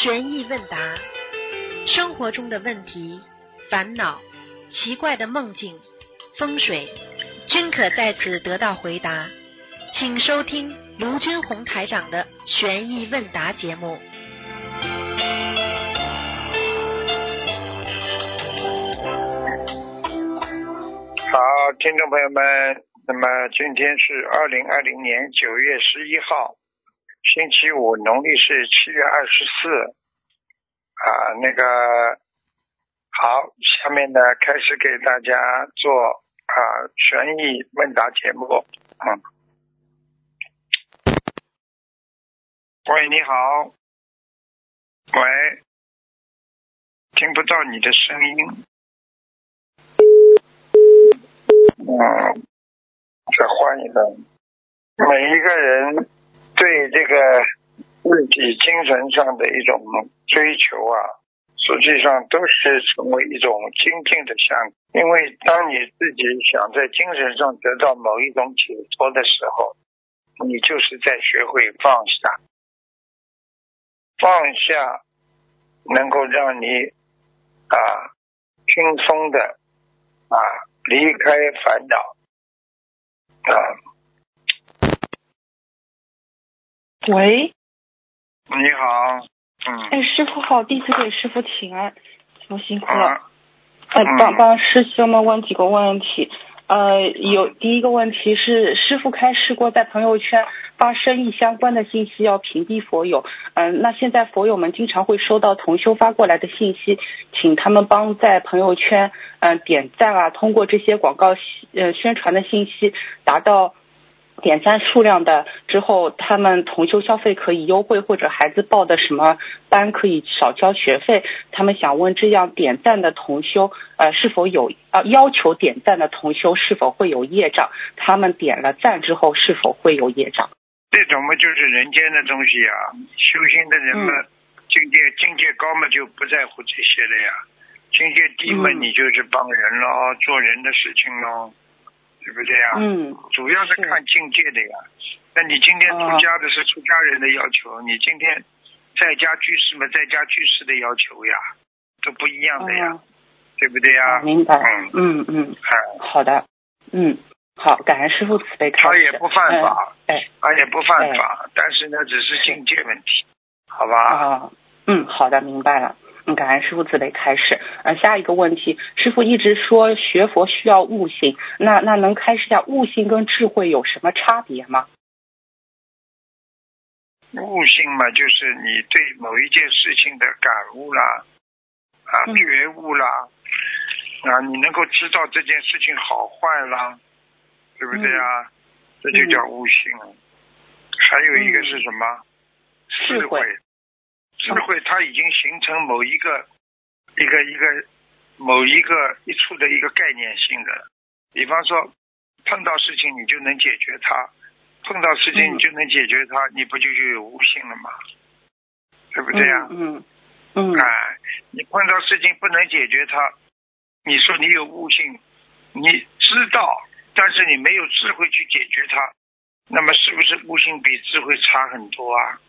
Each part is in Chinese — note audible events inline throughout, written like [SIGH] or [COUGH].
悬疑问答，生活中的问题、烦恼、奇怪的梦境、风水，均可在此得到回答。请收听卢军红台长的悬疑问答节目。好，听众朋友们，那么今天是二零二零年九月十一号，星期五，农历是七月二十四。啊，那个好，下面呢开始给大家做啊悬疑问答节目。嗯，喂，你好，喂，听不到你的声音。嗯，再换一个。每一个人对这个自己精神上的一种追求啊，实际上都是成为一种精进的项目。因为当你自己想在精神上得到某一种解脱的时候，你就是在学会放下，放下能够让你啊轻松的啊。离开烦恼啊！喂，你好，嗯，哎，师傅好，弟子给师傅请安，师傅辛苦了。啊哎，嗯帮帮师兄们问几个问题。呃，有第一个问题是，师傅开示过在朋友圈发生意相关的信息要屏蔽佛友。嗯、那现在佛友们经常会收到同修发过来的信息，请他们帮在朋友圈嗯、点赞啊，通过这些广告呃宣传的信息达到点赞数量的之后，他们同修消费可以优惠，或者孩子报的什么班可以少交学费。他们想问，这样点赞的同修，呃，是否有呃要求点赞的同修是否会有业障？他们点了赞之后是否会有业障？这种嘛就是人间的东西啊。修行的人嘛，境界境界高嘛就不在乎这些了呀。境界低嘛，嗯你就是帮人咯，做人的事情咯，对不对呀？嗯主要是是看境界的呀。那你今天出哦家的是出家人的要求，你今天在家居士嘛，在家居士的要求呀，都不一样的呀，哦对不对呀？哦明白嗯，嗯嗯，哎，好的，嗯，好，感恩师傅慈悲开示。他也不犯法，嗯哎他也不犯法，但是呢，只是境界问题，好吧？啊，嗯，好的，明白了。嗯，感恩师傅慈悲开始。呃，下一个问题，师傅一直说学佛需要悟性，那那能开示一下悟性跟智慧有什么差别吗？悟性嘛，就是你对某一件事情的感悟啦，啊，嗯觉悟啦，啊，你能够知道这件事情好坏啦，对不对啊？这就叫悟性。还有一个是什么？智智慧智慧它已经形成某一个一个一个某一个一处的一个概念性的，比方说碰到事情你就能解决它，碰到事情嗯你就能解决它，你不就就有悟性了吗？对不对呀、嗯嗯嗯哎，你碰到事情不能解决它，你说你有悟性，你知道，但是你没有智慧去解决它，那么是不是悟性比智慧差很多啊？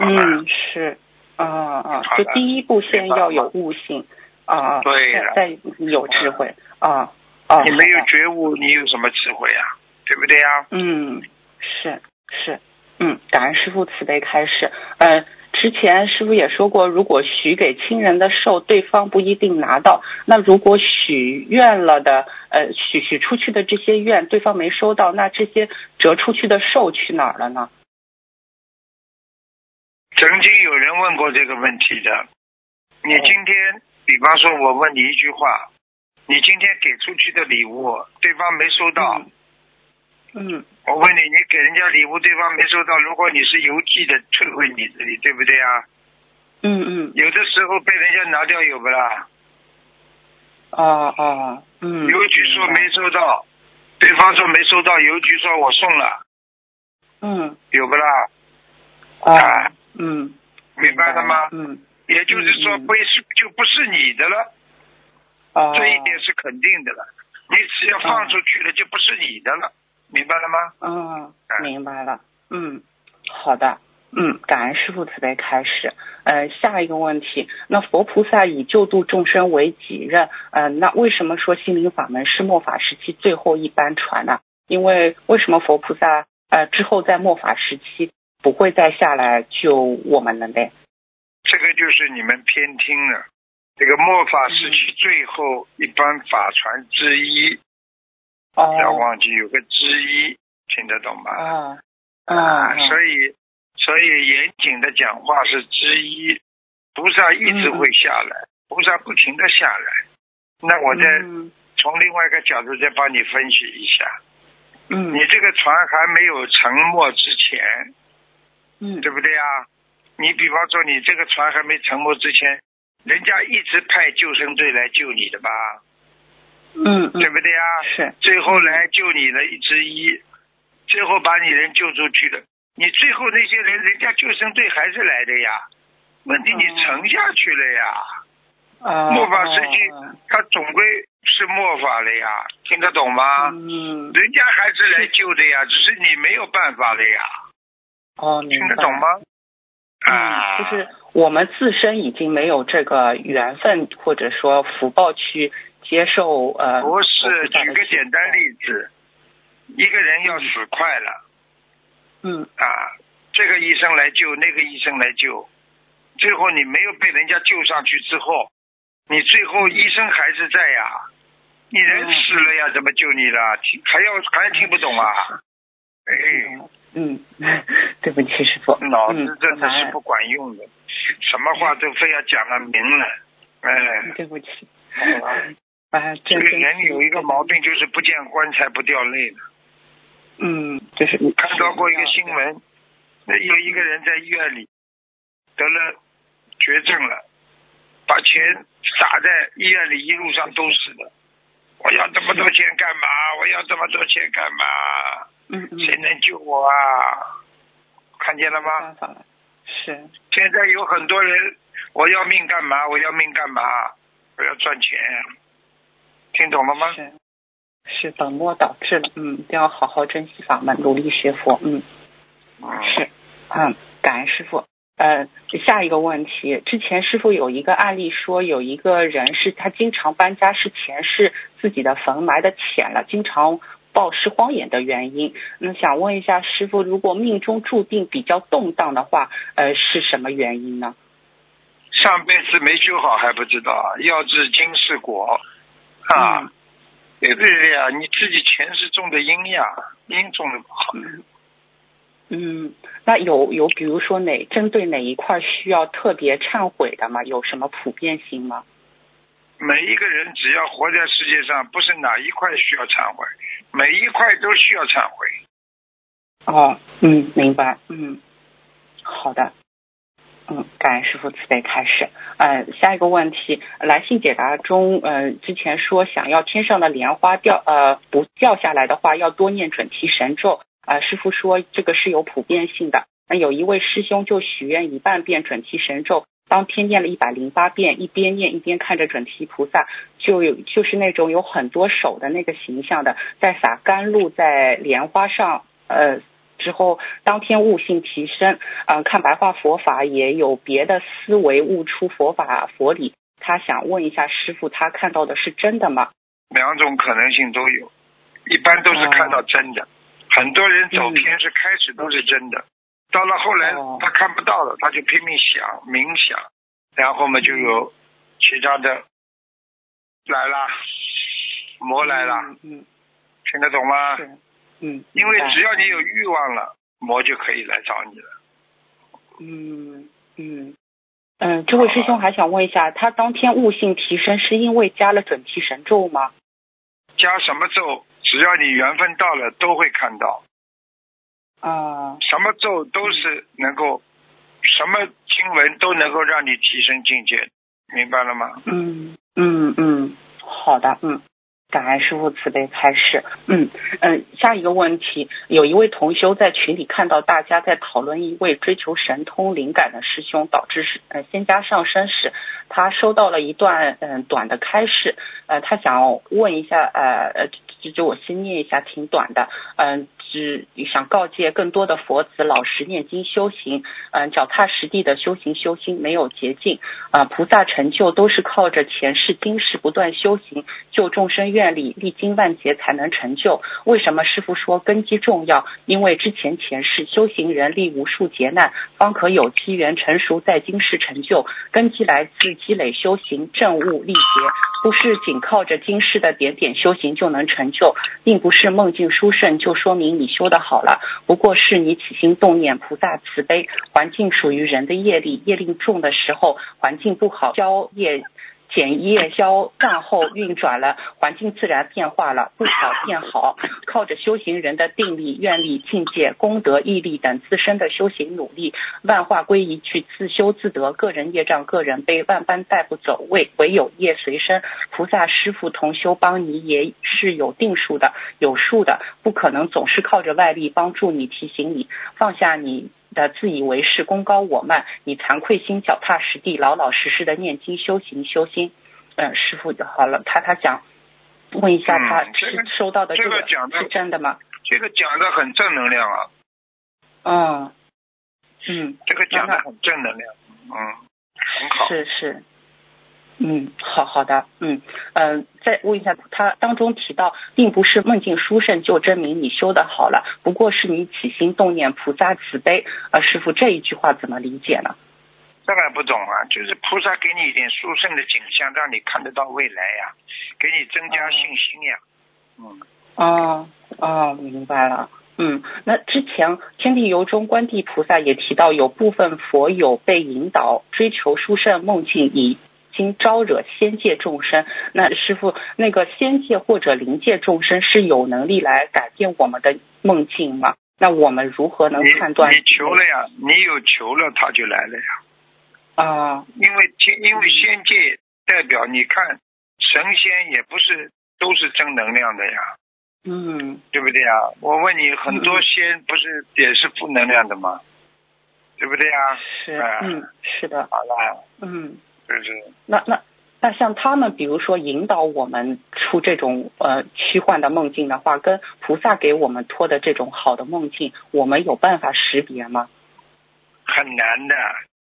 嗯，是，啊啊，就第一步先要有悟性，啊，对再再有智慧，啊啊，你没有觉悟，你有什么智慧啊？对不对呀、嗯，是是，嗯，感恩师傅慈悲开示。呃，之前师傅也说过，如果许给亲人的寿，对方不一定拿到。那如果许愿了的，呃，许许出去的这些愿，对方没收到，那这些折出去的寿去哪儿了呢？曾经有人问过这个问题的。你今天，比方说，我问你一句话，你今天给出去的礼物，对方没收到，嗯。我问你，你给人家礼物，对方没收到，如果你是邮寄的，退回你这里，对不对啊？嗯嗯。有的时候被人家拿掉有不啦？啊啊嗯，邮局说没收到，对方说没收到，邮局说我送了，嗯。有不啦？啊嗯，明白了吗？嗯也就是说，不是就不是你的了，啊，这一点是肯定的了。你只要放出去了，就不是你的了，明白了吗？嗯哎，明白了。嗯，好的。嗯，感恩师傅慈悲开始。呃，下一个问题，那佛菩萨以救度众生为己任，呃，那为什么说心灵法门是末法时期最后一班船呢？因为为什么佛菩萨呃之后在末法时期不会再下来救我们了呗？这个就是你们偏听了。这个末法时期最后一班法船之一，不要哦，忘记有个之一，听得懂吗？啊啊，所以所以严谨的讲话是之一，菩萨一直会下来，菩萨不停的下来。那我再嗯从另外一个角度再帮你分析一下，嗯你这个船还没有沉没之前，嗯对不对啊？你比方说你这个船还没沉没之前，人家一直派救生队来救你的吧，嗯嗯对不对啊？是最后来救你的一只一，最后把你人救出去的。你最后那些人，人家救生队还是来的呀。问题你哦沉下去了呀，啊末法时期哦它总归是末法了呀，听得懂吗？嗯人家还是来救的呀，只是你没有办法了呀，哦，听得懂吗？啊，嗯，就是我们自身已经没有这个缘分或者说福报去接受呃。不是，举个简单例子，一个人要死快了。嗯啊，这个医生来救，那个医生来救，最后你没有被人家救上去之后，你最后医生还是在呀，你人死了呀，怎么救你了？还要还听不懂啊？哎，嗯，[LAUGHS] 对不起，师傅。脑子嗯真的是不管用的，什么话都非要讲个明了，哎，对不起。这个人有一个毛病，就是不见棺材不掉泪的。嗯，就是你看到过一个新闻，那有一个人在医院里得了绝症了，把钱撒在医院里，一路上都是的。我要这么多钱干嘛？我要这么多钱干嘛？嗯嗯，谁能救我啊？看见了吗？是现在有很多人，我要命干嘛？我要命干嘛？我要赚钱，听懂了吗？是是本末倒置了，嗯，一定要好好珍惜法门，努力学佛，嗯。嗯，是，嗯，感恩师傅。呃，下一个问题，之前师傅有一个案例说，有一个人是他经常搬家，是前世自己的坟埋的浅了，经常暴尸荒野的原因。那想问一下师傅，如果命中注定比较动荡的话，呃，是什么原因呢？上辈子没修好还不知道，要知今世果啊。嗯对不对呀？你自己前世种的因呀，因种的不好。嗯嗯，那有有比如说哪针对哪一块需要特别忏悔的吗？有什么普遍性吗？每一个人只要活在世界上，不是哪一块需要忏悔，每一块都需要忏悔。哦，嗯，明白，嗯，好的，嗯，感恩师傅慈悲开始。呃，下一个问题，来信解答中，呃，之前说想要天上的莲花掉，呃，不掉下来的话，要多念准提神咒。啊、师傅说这个是有普遍性的。那有一位师兄就许愿一半遍准提神咒，当天念了一百零八遍，一边念一边看着准提菩萨，就有就是那种有很多手的那个形象的，在撒甘露在莲花上，呃，之后当天悟性提升，呃，看白话佛法也有别的思维，悟出佛法佛理。他想问一下师傅，他看到的是真的吗？两种可能性都有，一般都是看到真的。很多人走偏是开始都是真的，到了后来哦他看不到了，他就拼命想冥想，然后嘛就有其他的来了，魔来了，嗯嗯，听得懂吗？是，嗯，因为只要你有欲望了，魔就可以来找你了。嗯嗯嗯，这位师兄还想问一下，他当天悟性提升是因为加了准提神咒吗？加什么咒，只要你缘分到了，都会看到。啊、什么咒都是能够，什么经文都能够让你提升境界，明白了吗？嗯嗯嗯，好的，嗯，感恩师傅慈悲开示。嗯嗯，下一个问题，有一位同修在群里看到大家在讨论一位追求神通灵感的师兄，导致是呃仙家上升时，他收到了一段嗯短的开示，呃，他想问一下呃呃，就就我先念一下，挺短的，嗯、只想告诫更多的佛子老实念经修行，嗯，脚踏实地的修行修心，没有捷径啊。菩萨成就都是靠着前世今世不断修行，救众生愿力，历经万劫才能成就。为什么师傅说根基重要？因为之前前世修行人历无数劫难，方可有机缘成熟，在今世成就。根基来自积累修行，正悟历劫，不是仅靠着今世的点点修行就能成就，并不是梦境殊胜就说明你修的好了，不过是你起心动念，菩萨慈悲，环境属于人的业力，业力重的时候，环境不好，交业。减业消淡后运转了，环境自然变化了，不少变好。靠着修行人的定力、愿力、境界、功德、毅力等自身的修行努力，万化归一去，自修自得。个人业障个人背，万般带不走，唯唯有业随身。菩萨师父同修帮你也是有定数的、有数的，不可能总是靠着外力帮助你、提醒你，放下你。的自以为是、功高我慢，你惭愧心，脚踏实地、老老实实的念经修行修心。嗯，师傅好了，他他讲，问一下他是收到的这个是真的吗？这个讲的很正能量啊。嗯嗯，这个讲的很正能量，嗯，很好。是是。嗯，好好的，嗯嗯，再问一下，他当中提到，并不是梦境殊胜就证明你修的好了，不过是你起心动念，菩萨慈悲。啊，师傅这一句话怎么理解呢？这还不懂啊，就是菩萨给你一点殊胜的景象，让你看得到未来呀，给你增加信心呀。嗯。哦哦，明白了。嗯，那之前天地游中观地菩萨也提到，有部分佛友被引导追求殊胜梦境以。经招惹仙界众生，那师傅，那个仙界或者灵界众生是有能力来改变我们的梦境吗？那我们如何能判断？你求了呀，你有求了，他就来了呀。啊，因为天，因为仙界代表你看神仙也不是都是正能量的呀。嗯，对不对呀？我问你，很多仙不是也是负能量的吗？对不对呀？是，嗯，是的。好了，嗯。就是那那那像他们，比如说引导我们出这种呃虚幻的梦境的话，跟菩萨给我们托的这种好的梦境，我们有办法识别吗？很难的，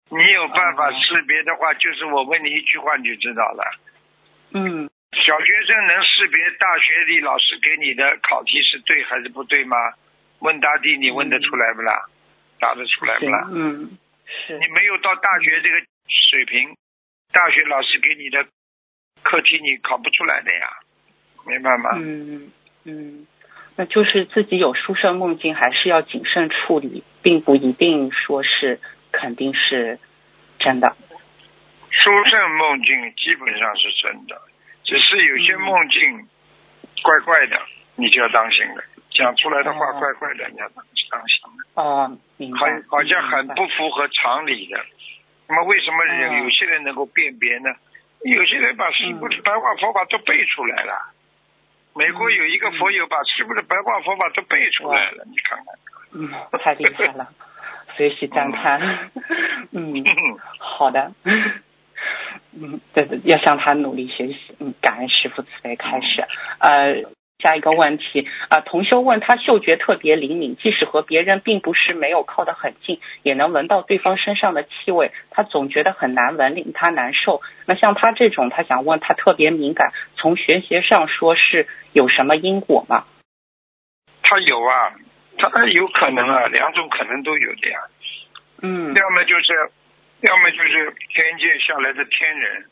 你有办法识别的话，就是我问你一句话你就知道了。嗯。小学生能识别大学里老师给你的考题是对还是不对吗？问答题你问得出来不啦？答得出来不啦？嗯，是。你没有到大学这个水平。大学老师给你的课题你考不出来的呀，明白吗？嗯嗯，那就是自己有书生梦境，还是要谨慎处理，并不一定说是肯定是真的。书生梦境基本上是真的，只是有些梦境怪怪的，你就要当心了。讲出来的话怪怪的，你要当心了。哦，明白。好，好像很不符合常理的。那么为什么有有些人能够辨别呢？有些人把师傅的白话佛法都背出来了。美国有一个佛友把师傅的白话佛法都背出来了，你看看。嗯，太厉害了，[LAUGHS] 随喜赞叹。嗯，好的。嗯，对对，要向他努力学习。嗯，感恩师傅慈悲开始。呃。下一个问题啊，同修问他嗅觉特别灵敏，即使和别人并不是没有靠得很近，也能闻到对方身上的气味，他总觉得很难闻，令他难受。那像他这种，他想问他特别敏感，从玄学上说是有什么因果吗？他有啊，他有可能啊，两种可能都有的呀。嗯。要么就是，要么就是天界下来的天人，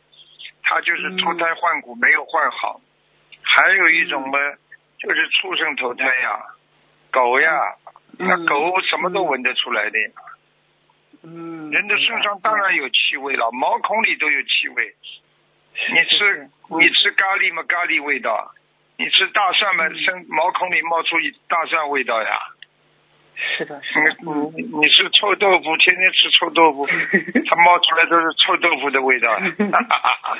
他就是脱胎换骨没有换好。还有一种嘛，就是畜生投胎呀，狗呀，那狗什么都闻得出来的。嗯。人的身上当然有气味了，毛孔里都有气味。你吃你吃咖喱嘛，咖喱味道；你吃大蒜嘛，身毛孔里冒出一大蒜味道呀。是的，是的。你你吃臭豆腐，天天吃臭豆腐，[LAUGHS] 它冒出来都是臭豆腐的味道。哈哈哈哈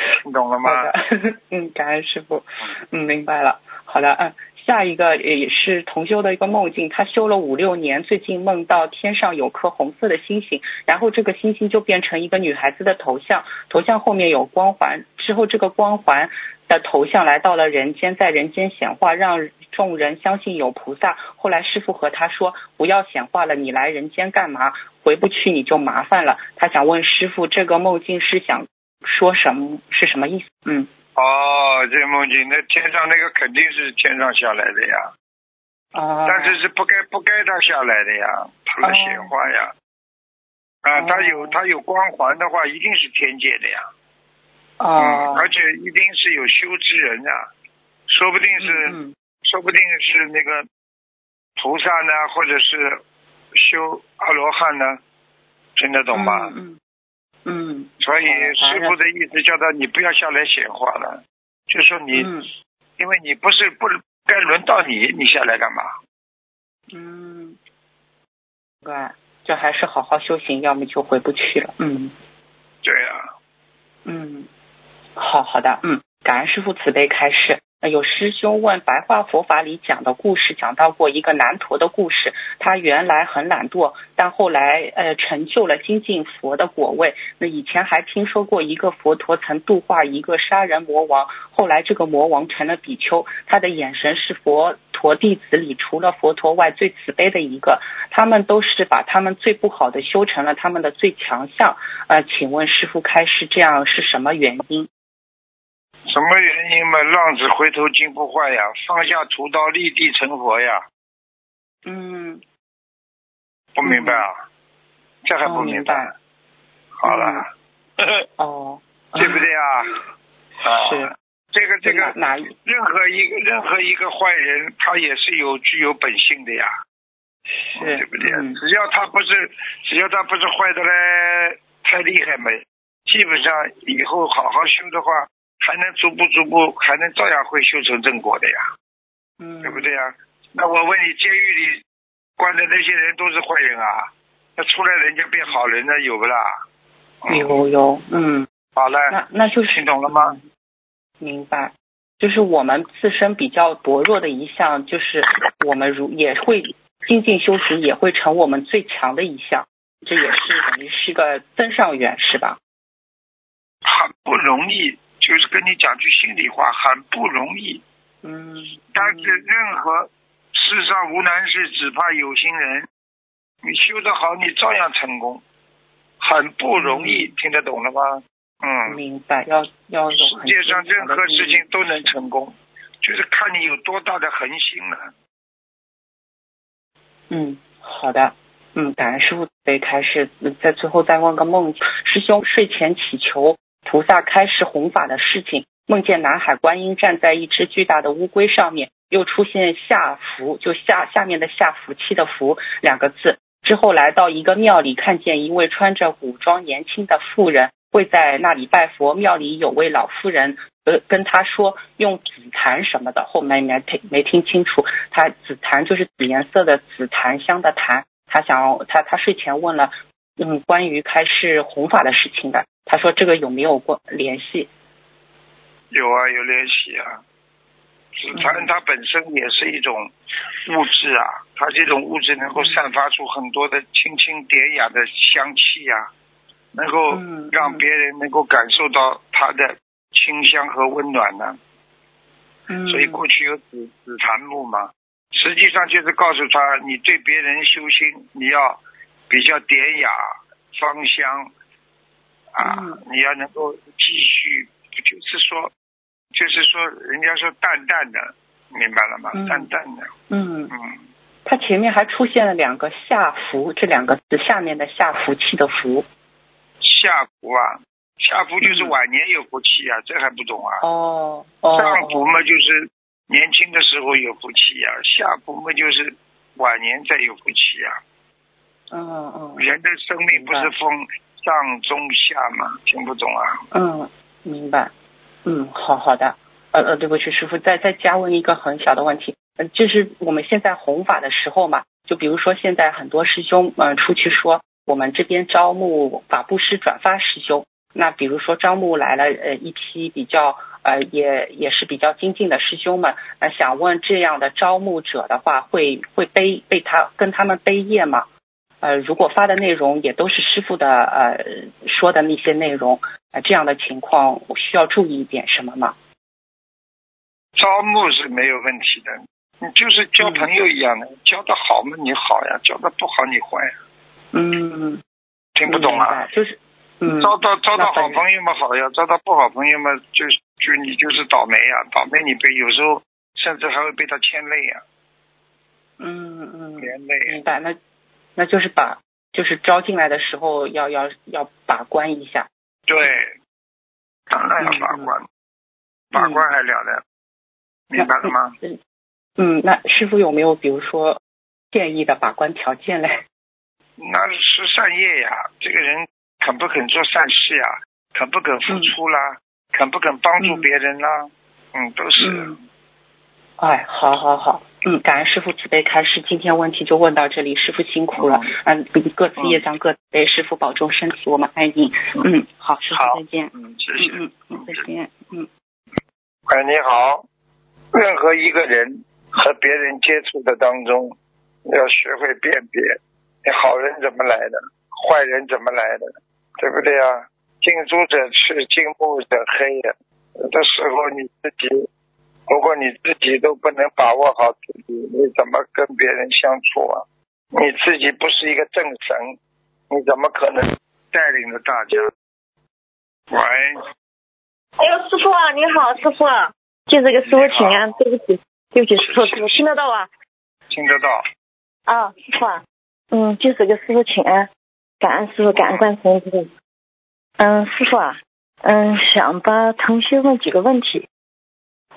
[LAUGHS] 你懂了吗？[LAUGHS] 嗯，感恩师傅。嗯，明白了。好的，嗯，下一个也是同修的一个梦境，他修了五六年，最近梦到天上有颗红色的星星，然后这个星星就变成一个女孩子的头像，头像后面有光环，之后这个光环的头像来到了人间，在人间显化，让众人相信有菩萨。后来师傅和他说，不要显化了，你来人间干嘛？回不去你就麻烦了。他想问师傅，这个梦境是想说什么？是什么意思？嗯。哦，这梦境，那天上那个肯定是天上下来的呀。啊。但是是不该不该他下来的呀，他的显化呀。啊，他有他有光环的话，一定是天界的呀。啊。而且一定是有修之人啊，说不定是，说不定是那个菩萨呢，或者是修阿罗汉呢，听得懂吗？嗯。嗯，所以师傅的意思叫他你不要下来显化了，就说你，因为你不是不该轮到你，你下来干嘛？嗯，对，就还是好好修行，要么就回不去了。嗯，对呀。嗯，好好的，嗯，感恩师傅慈悲开示。有师兄问白话佛法里讲的故事，讲到过一个难陀的故事。他原来很懒惰，但后来呃成就了精进佛的果位。那以前还听说过一个佛陀曾度化一个杀人魔王，后来这个魔王成了比丘，他的眼神是佛陀弟子里除了佛陀外最慈悲的一个。他们都是把他们最不好的修成了他们的最强项。呃，请问师傅开示这样是什么原因？什么原因嘛？浪子回头金不换呀，放下屠刀立地成佛呀。嗯。不明白啊？这还不明白？好了。[LAUGHS] 哦。对不对啊？是。这个这个哪？任何一个任何一个坏人，他也是有具有本性的呀。是。对不对？只要他不是，只要他不是坏的嘞，太厉害没？基本上以后好好修的话。还能逐步逐步，还能照样会修成正果的呀，嗯，对不对呀？那我问你，监狱里关的那些人都是坏人啊？那出来人家变好人了，有不啦？有有，嗯，好了，那那就是听懂了吗？明白，就是我们自身比较薄弱的一项，就是我们如也会精进修行，也会成我们最强的一项，这也是等于是个增上缘，是吧？很不容易。就是跟你讲句心里话，很不容易。嗯。但是任何世上无难事，只怕有心人。你修得好，你照样成功。很不容易，听得懂了吗？嗯。明白，要要世界上任何事情都能成功，就是看你有多大的恒心了。嗯，好的。嗯，感恩师傅可开始，在最后再问个梦，师兄睡前祈求。菩萨开示弘法的事情，梦见南海观音站在一只巨大的乌龟上面，又出现下福，就下下面的下福气的福两个字。之后来到一个庙里，看见一位穿着古装年轻的妇人跪在那里拜佛。庙里有位老妇人，呃，跟他说用紫檀什么的，后面没听没听清楚。他紫檀就是紫颜色的紫檀香的檀。他想他他睡前问了，嗯，关于开示弘法的事情的。他说：“这个有没有过联系？”有啊，有联系啊。紫檀它本身也是一种物质啊，它这种物质能够散发出很多的清清典雅的香气呀，能够让别人能够感受到它的清香和温暖呢。嗯。所以过去有紫紫檀木嘛，实际上就是告诉他，你对别人修心，你要比较典雅、芳香。啊，你要能够继续，就是说，就是说，人家说淡淡的，明白了吗？淡淡的。嗯嗯。他前面还出现了两个下福这两个字，下面的下福气的福。下福啊，下福就是晚年有福气啊，这还不懂啊？哦哦。上福嘛，就是年轻的时候有福气呀，下福嘛，就是晚年再有福气呀。嗯嗯。人的生命不是风。上中下嘛，听不懂啊？嗯，明白。嗯，好好的。呃呃，对不起，师傅，再再加问一个很小的问题。嗯，就是我们现在弘法的时候嘛，就比如说现在很多师兄嗯出去说，我们这边招募法布施转发师兄。那比如说招募来了呃一批比较呃也也是比较精进的师兄们，那想问这样的招募者的话，会会背被他跟他们背业吗？呃，如果发的内容也都是师傅的呃说的那些内容，呃，这样的情况我需要注意一点什么吗？招募是没有问题的，你就是交朋友一样的，交的好嘛你好呀，交的不好你坏呀，嗯，听不懂啊？就是嗯，招到招到好朋友嘛好呀，招到不好朋友嘛就就你就是倒霉呀，倒霉你被有时候甚至还会被他牵累呀，嗯嗯，连累明。白，那那就是把就是招进来的时候要要要把关一下。对，当然要把关，把关还了得，明白了吗？嗯嗯，那师傅有没有比如说建议的把关条件嘞？[LAUGHS] 那是善业呀，这个人肯不肯做善事呀，肯不肯付出啦，肯不肯帮助别人啦，嗯，都是。嗯哎，好好好，嗯，感恩师傅慈悲开示，今天问题就问到这里，师傅辛苦了，嗯，各自业障各自背，师傅保重身体，我们爱你，嗯，好，师傅好再见，嗯，谢谢。嗯嗯，再见，嗯。哎，你好。任何一个人和别人接触的当中，要学会辨别，你好人怎么来的，坏人怎么来的，对不对啊？近朱者赤，近墨者黑呀。有的时候你自己，如果你自己都不能把握好自己，你怎么跟别人相处啊？你自己不是一个正神，你怎么可能带领着大家？喂，哎呦，师傅啊，你好，师傅啊，就这个师傅请安，对不起，对不起，师傅，师傅听得到啊？听得到？啊，师傅啊，嗯，就这个师傅请安，感恩师傅，感恩观世音菩萨。嗯，师傅啊，嗯，想把同学问几个问题。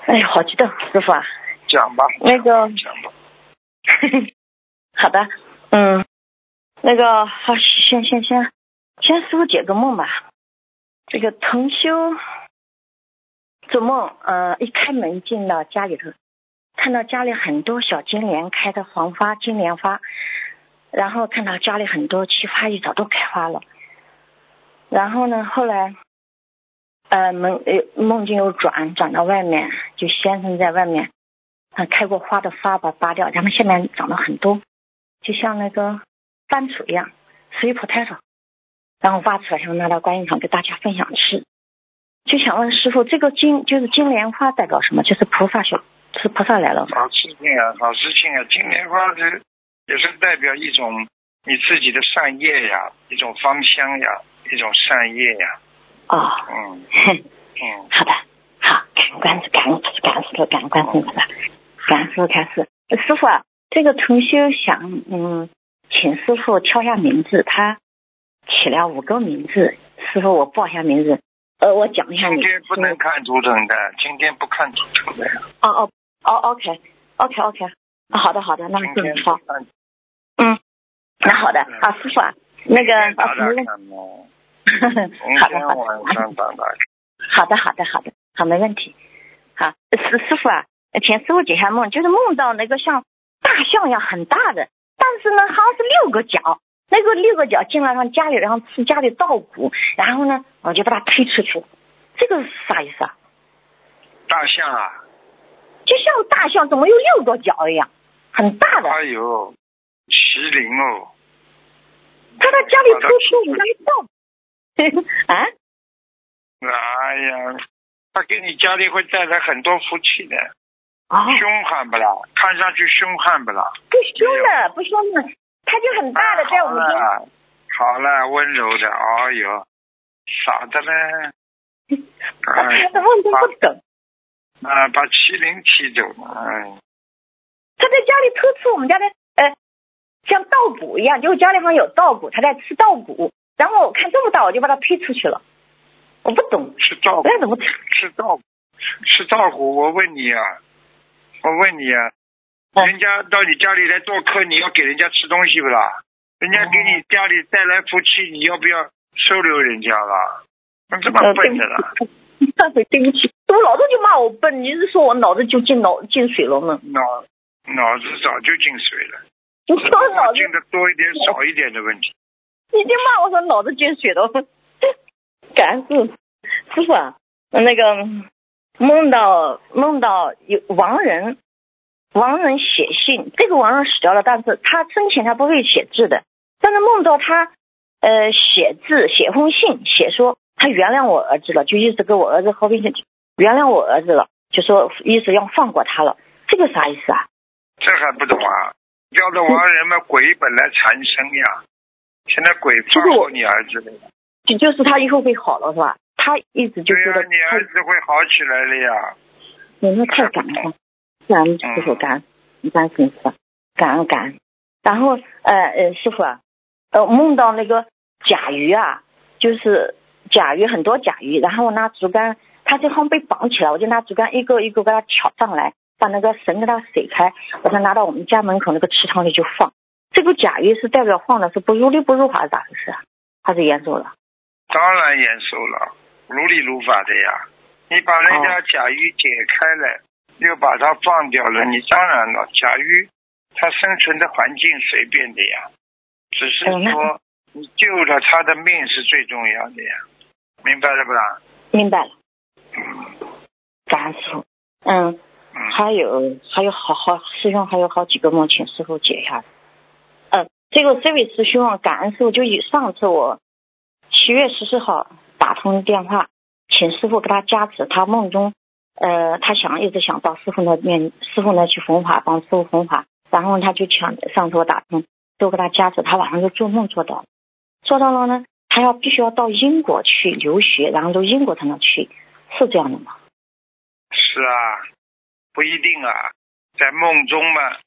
哎呀，好激动，师傅啊，讲吧。那个讲吧。[LAUGHS] 好的，嗯，那个好，先先先先师傅解个梦吧。这个同修做梦，呃，一开门进到家里头，看到家里很多小金莲开的黄花、金莲花，然后看到家里很多奇花异草都开花了。然后呢，后来，呃，梦呃梦境又转转到外面，就先生在外面，嗯，开过花的花把拔掉，然后下面长了很多，就像那个番薯一样，sweet potato，然后挖出来，然后拿到观音堂给大家分享吃。就想问师傅，这个金就是金莲花代表什么？就是菩萨小，是菩萨来了。好事情啊，好事情啊！金莲花是也是代表一种你自己的善业呀，一种芳香呀，一种善业呀。哦，嗯嗯，好的，好，感恩感恩感恩师傅，感恩观世音菩萨，感恩师傅开始。师傅啊，这个同修想嗯，请师傅挑下名字，他起了五个名字，师傅我报一下名字。呃，我讲一下你。今天不能看图腾的，今天不看图腾的。哦哦哦，OK，OK OK，啊好的好的，那就好。嗯，那好的啊，师傅啊，那个啊打打什么问？看哦。好明的好的晚上打打。[LAUGHS] 好的，好的，好的，好，没问题。好，师师傅啊，田师傅解下梦，就是梦到那个像大象一样很大的，但是呢，好像是六个脚，那个六个脚进来上家里，然后吃家里稻谷，然后呢，我就把它推出去了。这个是啥意思啊？大象啊，就像大象怎么有六个脚一样，很大的。哎呦，麒麟哦，他在家里偷吃我们家的稻。[LAUGHS] 啊？哎呀，他给你家里会带来很多福气的。啊，凶悍不啦？看上去凶悍不啦？不凶的，不凶的，他就很大的在我们家。好了，好了，温柔的，哎呦，傻的嘞！[LAUGHS] 哎，他问都不懂，啊，把麒麟踢走了，哎，他在家里偷吃我们家的，呃，像稻谷一样，就是家里好像有稻谷，他在吃稻谷。然后我看这么大，我就把他推出去了。我不懂，是照顾，那怎么吃？吃稻谷，吃稻谷。我问你啊，我问你啊，嗯人家到你家里来做客，你要给人家吃东西不啦？人家给你家里带来福气，你要不要收留人家啦？你这么笨的啦？不起，对不起，我老子就骂我笨，你是说我脑子就进脑进水了吗？脑脑子早就进水了，你说我脑子，进的多一点少一点的问题。你就骂我说脑子进水 [LAUGHS] 了。感恩师师傅啊，那个梦到梦到有亡人，亡人写信，这个亡人死掉了，但是他生前他不会写字的，但是梦到他呃写字写封信，写说他原谅我儿子了，就意思跟我儿子和平相原谅我儿子了，就说意思要放过他了，这个啥意思啊？这还不懂啊？标的亡人嘛，鬼本来缠身呀，现在鬼放过你儿子了。就就是他以后会好了是吧？他一直就觉得你儿子会好起来了呀。你那太感恩了，感恩师傅，感恩感恩感恩感恩。然后呃呃，师傅啊，呃梦到那个甲鱼啊，就是甲鱼很多甲鱼，然后我拿竹竿，它就好像被绑起来，我就拿竹竿一个一个给它挑上来，把那个绳给它甩开，把它拿到我们家门口那个池塘里就放。这个甲鱼是代表放的是不如理不如法是咋回事啊？还是严肃了？当然严肃了，如理如法的呀。你把人家甲鱼解开了，又把它放掉了，你当然了，甲鱼它生存的环境随便的呀，只是说你救了它的命是最重要的呀，明白了不啦？明白了，感恩师傅。嗯，嗯，还有还有好好师兄还有好几个梦，请师傅解一下。这个这位师兄啊，感恩师傅，就以上次我七月十四号打通电话，请师傅给他加持，他梦中呃，他想一直想到师傅那面，师傅那去弘法，帮师傅弘法，然后他就抢上次我打通，都给他加持，他晚上就做梦做到，做到了呢，他要必须要到英国去留学，然后到英国才能去，是这样的吗？是啊，不一定啊，在梦中嘛，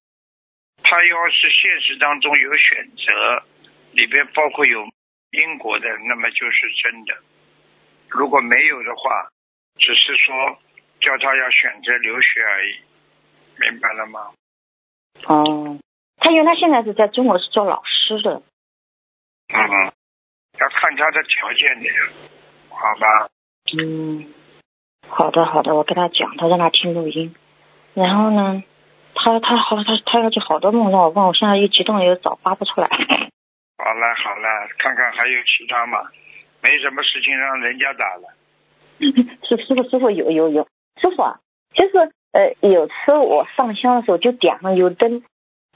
他要是现实当中有选择，里边包括有因果的，那么就是真的；如果没有的话，只是说叫他要选择留学而已，明白了吗？哦，他因为他现在是在中国是做老师的，嗯，要看他的条件的，好吧？嗯，好的好的，我跟他讲，他让他听录音，然后呢，他他好他他要去好多梦让我问，我现在一激动又找发不出来。[LAUGHS] 好了好了，看看还有其他吗？没什么事情让人家打了。[LAUGHS] 师师傅师傅有有有，师傅啊，就是呃有次我上香的时候就点上油灯，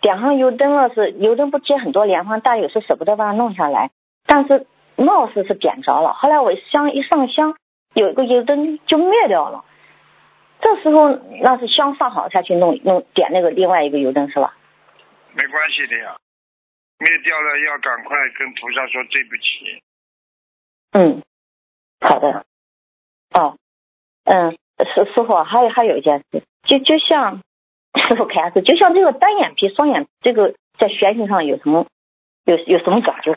点上油灯了是油灯不接很多莲花，但有时舍不得把它弄下来，但是貌似是点着了。后来我香一上香，有一个油灯就灭掉了。这时候那是香上好才去弄弄点那个另外一个油灯是吧？没关系的呀，灭掉了要赶快跟菩萨说对不起。嗯，好的。哦，嗯，师师傅还有还有一件事，就就像 [LAUGHS] 师傅开始，就像这个单眼皮、双眼，这个在玄学上有什么有有什么讲究？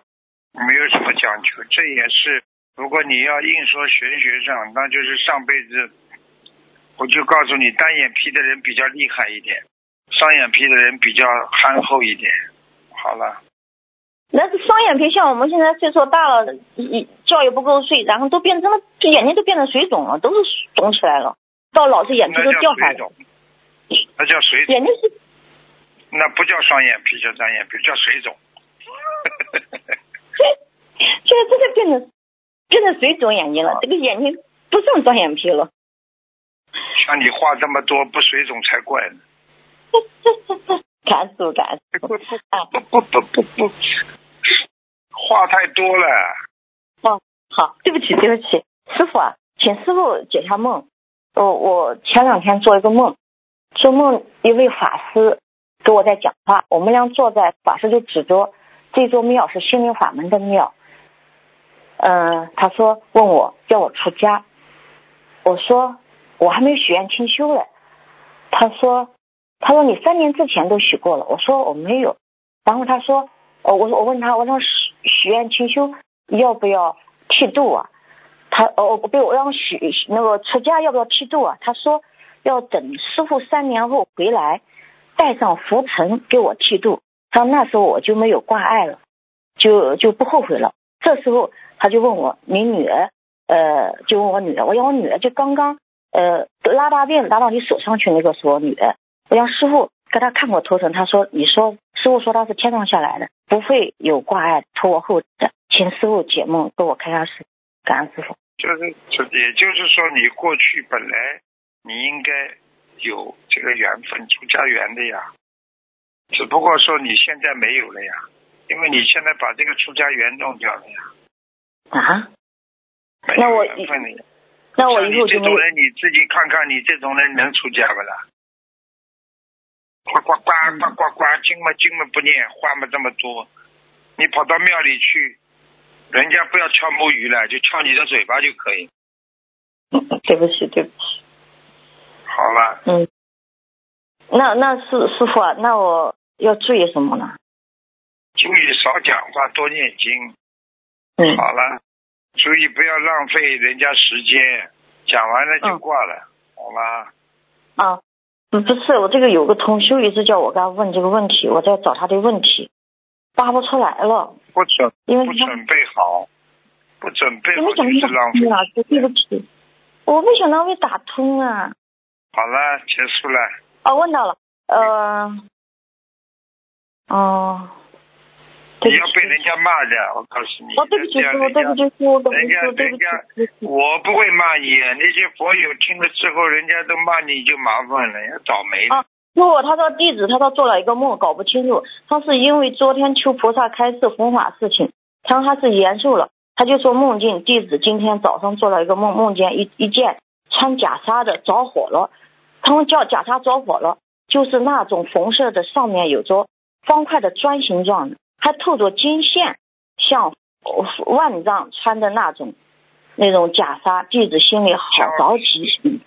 没有什么讲究，这也是如果你要硬说玄学上，那就是上辈子，我就告诉你，单眼皮的人比较厉害一点，双眼皮的人比较憨厚一点。好了，那是双眼皮，像我们现在岁数大了，一觉也不够睡，然后都变成了眼睛都变成水肿了，都是肿起来了，到老是眼皮都掉下来，水肿，那叫水肿，眼睛是那不叫双眼皮，叫单眼皮，叫水肿。现在真的变成变成水肿眼睛了，这个眼睛不剩双眼皮了。[LAUGHS] 像你话这么多，不水肿才怪呢。感恩师傅，感恩师傅。啊，不不不不不，话太多了。哦好，对不起，对不起，师傅啊，请师傅解下梦。我我前两天做一个梦，做梦一位法师跟我在讲话，我们俩坐在法师就指着这座庙是心灵法门的庙。嗯、他说问我叫我出家，我说我还没有许愿清修嘞。他说他说你三年之前都许过了，我说我没有。然后他说，哦，我我问他，我说许许愿清修要不要剃度啊？他哦不对，我让许那个出家要不要剃度啊？他说要等师傅三年后回来，带上浮尘给我剃度。他说那时候我就没有挂碍了，就就不后悔了。这时候他就问我，你女儿，呃，就问我女儿，我讲我女儿就刚刚呃拉大便拉到你手上去，那个是我女儿。我让师傅给他看过头疼，他说你说师傅说他是天上下来的，不会有挂碍拖我后的，请师傅解梦给我开下示，感恩师傅。就是，就也就是说，你过去本来你应该有这个缘分出家缘的呀，只不过说你现在没有了呀，因为你现在把这个出家缘弄掉了呀，啊？那我有缘分了呀。那我你这种人，你自己看看，你这种人能出家不啦？呱呱呱呱呱呱，经嘛经嘛不念，话嘛这么多，你跑到庙里去，人家不要敲木鱼了，就敲你的嘴巴就可以。对不起，对不起。好了，嗯，那那师师傅啊，那我要注意什么呢？注意少讲话，多念经。嗯好了，注意不要浪费人家时间，讲完了就嗯挂了，好吗？啊，不不是，我这个有个同修一直叫我给他问这个问题，我在找他的问题，答不出来了，不准因为不准备好，不准备好就是浪费。老师，对不起，我没想到会打通啊。好了，结束了。哦，问到了，呃，哦，你要被人家骂的，我告诉你。哦，对不起，师傅，对不起，师傅，对不人家起，对不起人家，对不起。我不会骂你，那些佛友听了之后，人家都骂你就麻烦了，要倒霉了。啊不，他说弟子，他说做了一个梦，搞不清楚，他是因为昨天求菩萨开示弘法事情，他说他是延寿了，他就说梦境弟子今天早上做了一个梦，梦见一一件穿袈裟的着火了，他们叫袈裟着火了，就是那种红色的，上面有着方块的砖形状的，还透着金线，像万丈穿的那种那种袈裟，弟子心里好着急。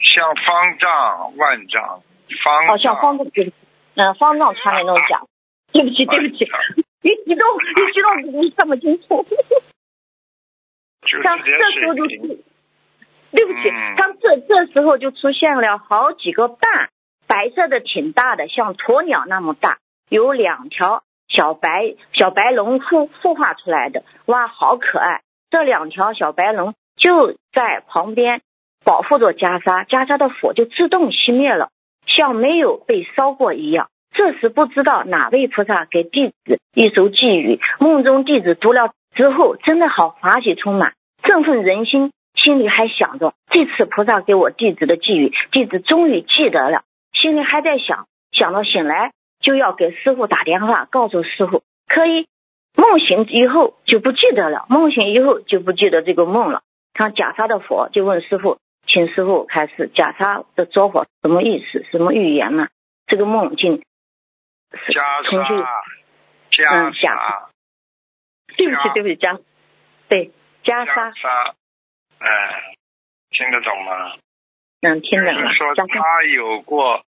像方丈、万丈、方哦像方丈，对不起，嗯，方丈穿的那种甲，对不起，对不起，一激动一激动你看不清楚，就是像这这时候就是。对不起嗯，像这这时候就出现了好几个蛋，白色的挺大的，像鸵鸟那么大，有两条小白小白龙孵孵化出来的，哇，好可爱！这两条小白龙就在旁边保护着袈裟，袈裟的火就自动熄灭了，像没有被烧过一样。这时不知道哪位菩萨给弟子一首寄语，梦中弟子读了之后，真的好欢喜充满，振奋人心。心里还想着这次菩萨给我弟子的寄语，弟子终于记得了，心里还在想，想到醒来就要给师傅打电话，告诉师傅可以。梦醒以后就不记得了，梦醒以后就不记得这个梦了。看袈裟的佛就问师傅，请师傅开始袈裟的着火什么意思，什么预言呢？这个梦境是袈裟，袈嗯袈裟，对不起，对不起，袈对袈袈裟，裟，哎，听得懂吗？嗯，听懂了，就是说，他有过，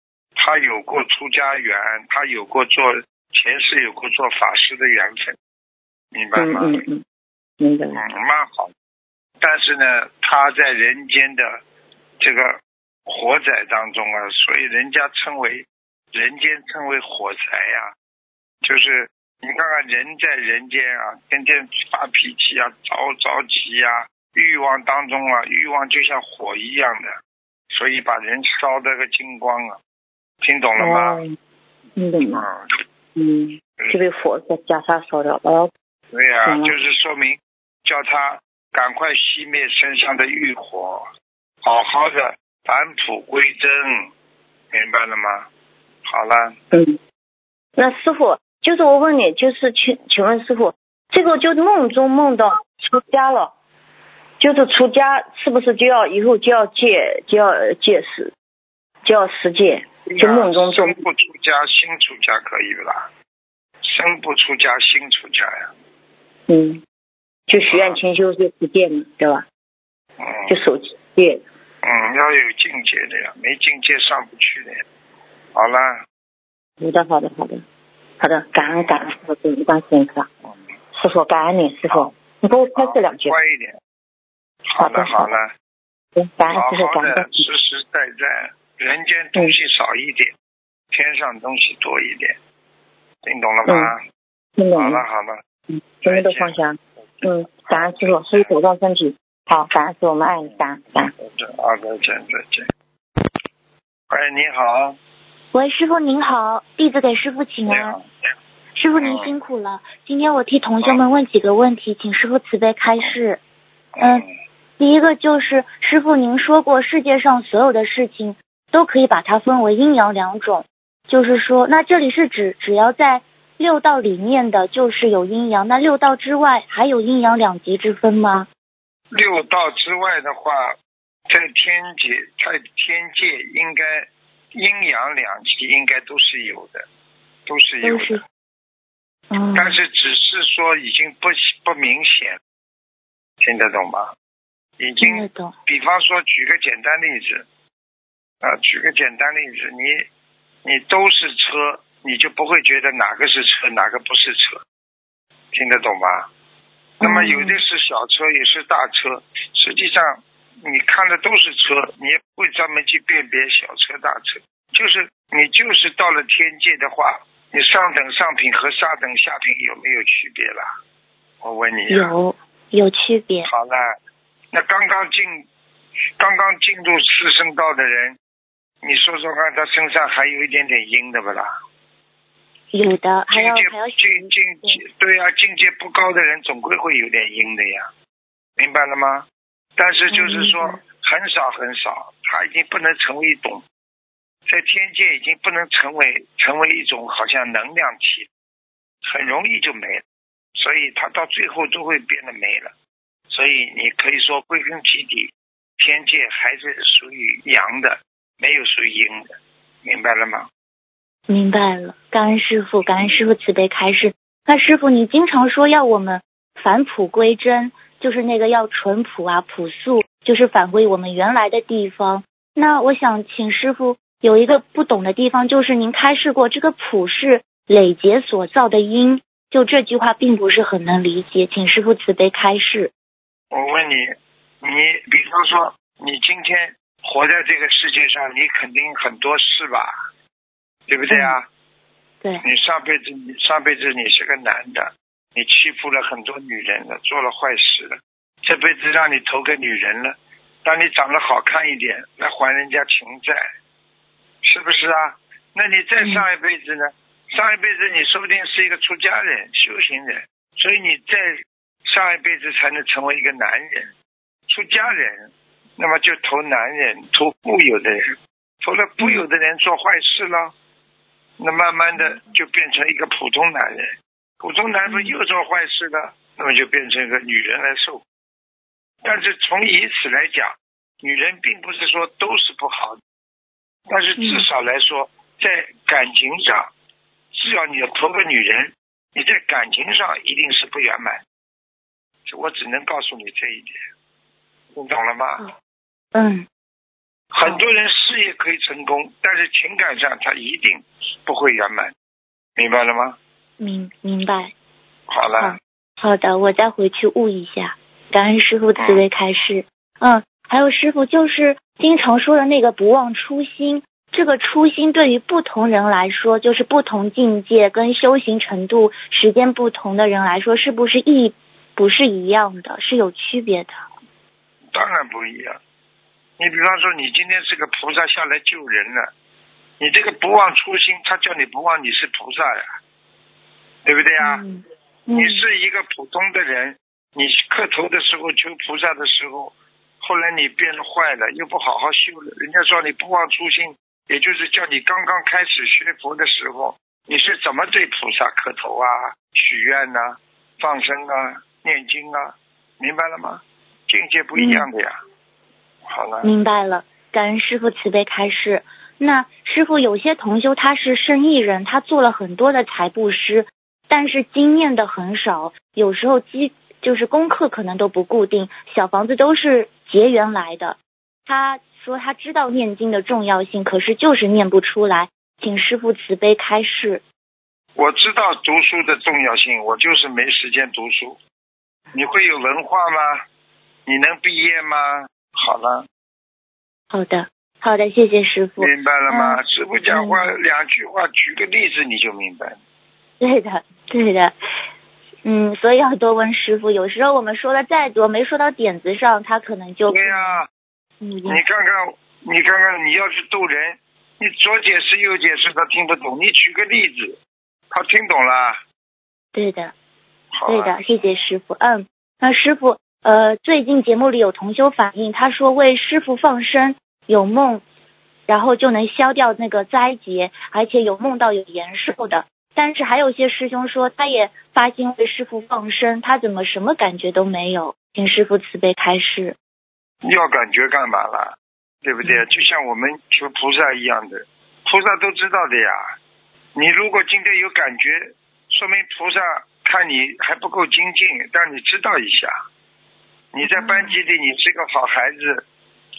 他有过出家缘，他有过做前世有过做法师的缘分，明白嗯吗？嗯嗯，明白嗯，了，蛮好。但是呢，他在人间的这个火灾当中啊，所以人家称为人间称为火灾呀、就是你看看人在人间啊，天天发脾气啊，着着急呀、欲望当中啊，欲望就像火一样的，所以把人烧得个精光啊，听懂了吗？哦，听懂了，嗯，嗯，就被火在袈裟烧掉了，哦，对呀、就是说明叫他赶快熄灭身上的欲火，好好的返璞归真，明白了吗？好了，嗯，那师傅，就是我问你，就是请请问师傅，这个就梦中梦到出家了，就是出家是不是就要以后就要戒就要呃戒食，就要持戒？就梦中做生不出家，心出家可以不啦？生不出家，心出家呀。嗯，就许愿清修就持戒嘛，对吧？嗯就守戒。嗯，要有境界的呀，没境界上不去的呀。好了，好的，好的，好的，好的，感恩感恩师傅，对，观世音菩萨，嗯，师傅感恩你，师傅，你给我开示两句。乖一点。好好的了好了，嗯感恩好师傅，好的，感恩。实实在在，人间东西少一点，天上东西多一点，听懂了吗？听懂了好了。好了，嗯，什么都放下。嗯，感恩师傅，师傅保重身体。好，感恩师傅，我们爱你，感恩感恩。再见，啊，再见再见。喂，你好，喂，师傅您好，弟子给师傅请安。师傅您辛苦了，今天我替同学们问几个问题，请师傅慈悲开示。嗯第一个就是师傅您说过，世界上所有的事情都可以把它分为阴阳两种，就是说，那这里是指只要在六道里面的就是有阴阳，那六道之外还有阴阳两极之分吗？六道之外的话，在天界，在天界应该阴阳两极应该都是有的，都是有的。但是只是说已经不不明显，听得懂吗？已经。比方说，举个简单例子，啊，举个简单例子，你你都是车，你就不会觉得哪个是车，哪个不是车，听得懂吗？那么有的是小车，也是大车，实际上你看的都是车，你也不会专门去辨别小车大车。就是你就是到了天界的话，你上等上品和下等下品有没有区别啦？我问你。有有区别。好了。那刚刚进，刚刚进入四圣道的人，你说说看，他身上还有一点点阴的不啦？有的，还要还要境境对呀，境界不高的人总归会有点阴的呀，明白了吗？但是就是说很少很少，他已经不能成为一种，在天界已经不能成为成为一种好像能量体，很容易就没了，所以他到最后都会变得没了。所以你可以说归根结底，天界还是属于阳的，没有属于阴的，明白了吗？明白了，感恩师傅，感恩师傅慈悲开示。那师傅，你经常说要我们返璞归真，就是那个要淳朴啊、朴素，就是返回我们原来的地方。那我想请师傅有一个不懂的地方，就是您开示过这个朴是累劫所造的因，就这句话并不是很能理解，请师傅慈悲开示。我问你，你比方说，你今天活在这个世界上，你肯定很多事吧，对不对啊？对。你上辈子，你上辈子你是个男的，你欺负了很多女人了，做了坏事了，这辈子让你投个女人了，让你长得好看一点来还人家情债，是不是啊？那你再上一辈子呢？上一辈子你说不定是一个出家人、修行人，所以你在。上一辈子才能成为一个男人，出家人，那么就投男人，投富有的人，投了富有的人做坏事了，那慢慢的就变成一个普通男人，普通男人又做坏事了，那么就变成一个女人来受。但是从以此来讲，女人并不是说都是不好，但是至少来说，在感情上，只要你要投个女人，你在感情上一定是不圆满。我只能告诉你这一点，你懂了吗？嗯。很多人事业可以成功，但是情感上他一定不会圆满，明白了吗？明明白。好了。好的，我再回去悟一下。感恩师傅慈悲开示。嗯，还有师傅就是经常说的那个不忘初心，这个初心对于不同人来说，就是不同境界跟修行程度、时间不同的人来说，是不是意？不是一样的，是有区别的。当然不一样。你比方说，你今天是个菩萨下来救人了，你这个不忘初心，他叫你不忘你是菩萨呀，对不对啊？你是一个普通的人，你磕头的时候求菩萨的时候，后来你变了坏了，又不好好修了，人家说你不忘初心，也就是叫你刚刚开始学佛的时候，你是怎么对菩萨磕头啊、许愿呐、放生啊？念经啊，明白了吗？境界不一样的呀。好了。明白了，感恩师傅慈悲开示。那师傅有些同修他是生意人，他做了很多的财布施，但是经验的很少，有时候积就是功课可能都不固定，小房子都是结缘来的。他说他知道念经的重要性，可是就是念不出来，请师傅慈悲开示。我知道读书的重要性，我就是没时间读书。你会有文化吗？你能毕业吗？好了。好的，好的，谢谢师傅。明白了吗？师傅讲话两句话，举个例子你就明白。对的，对的。嗯，所以要多问师傅。有时候我们说的再多，没说到点子上，他可能就对呀。你看看，你看看，你要是逗人，你左解释右解释，他听不懂。你举个例子，他听懂了。对的。对的，谢谢师傅。嗯，那师傅，呃，最近节目里有同修反映，他说为师傅放生有梦，然后就能消掉那个灾劫，而且有梦到有延寿的。但是还有些师兄说，他也发心为师傅放生，他怎么什么感觉都没有？请师傅慈悲开示。要感觉干嘛啦？对不对？就像我们求菩萨一样的，菩萨都知道的呀。你如果今天有感觉，说明菩萨看你还不够精进，让你知道一下。你在班级里你是个好孩子，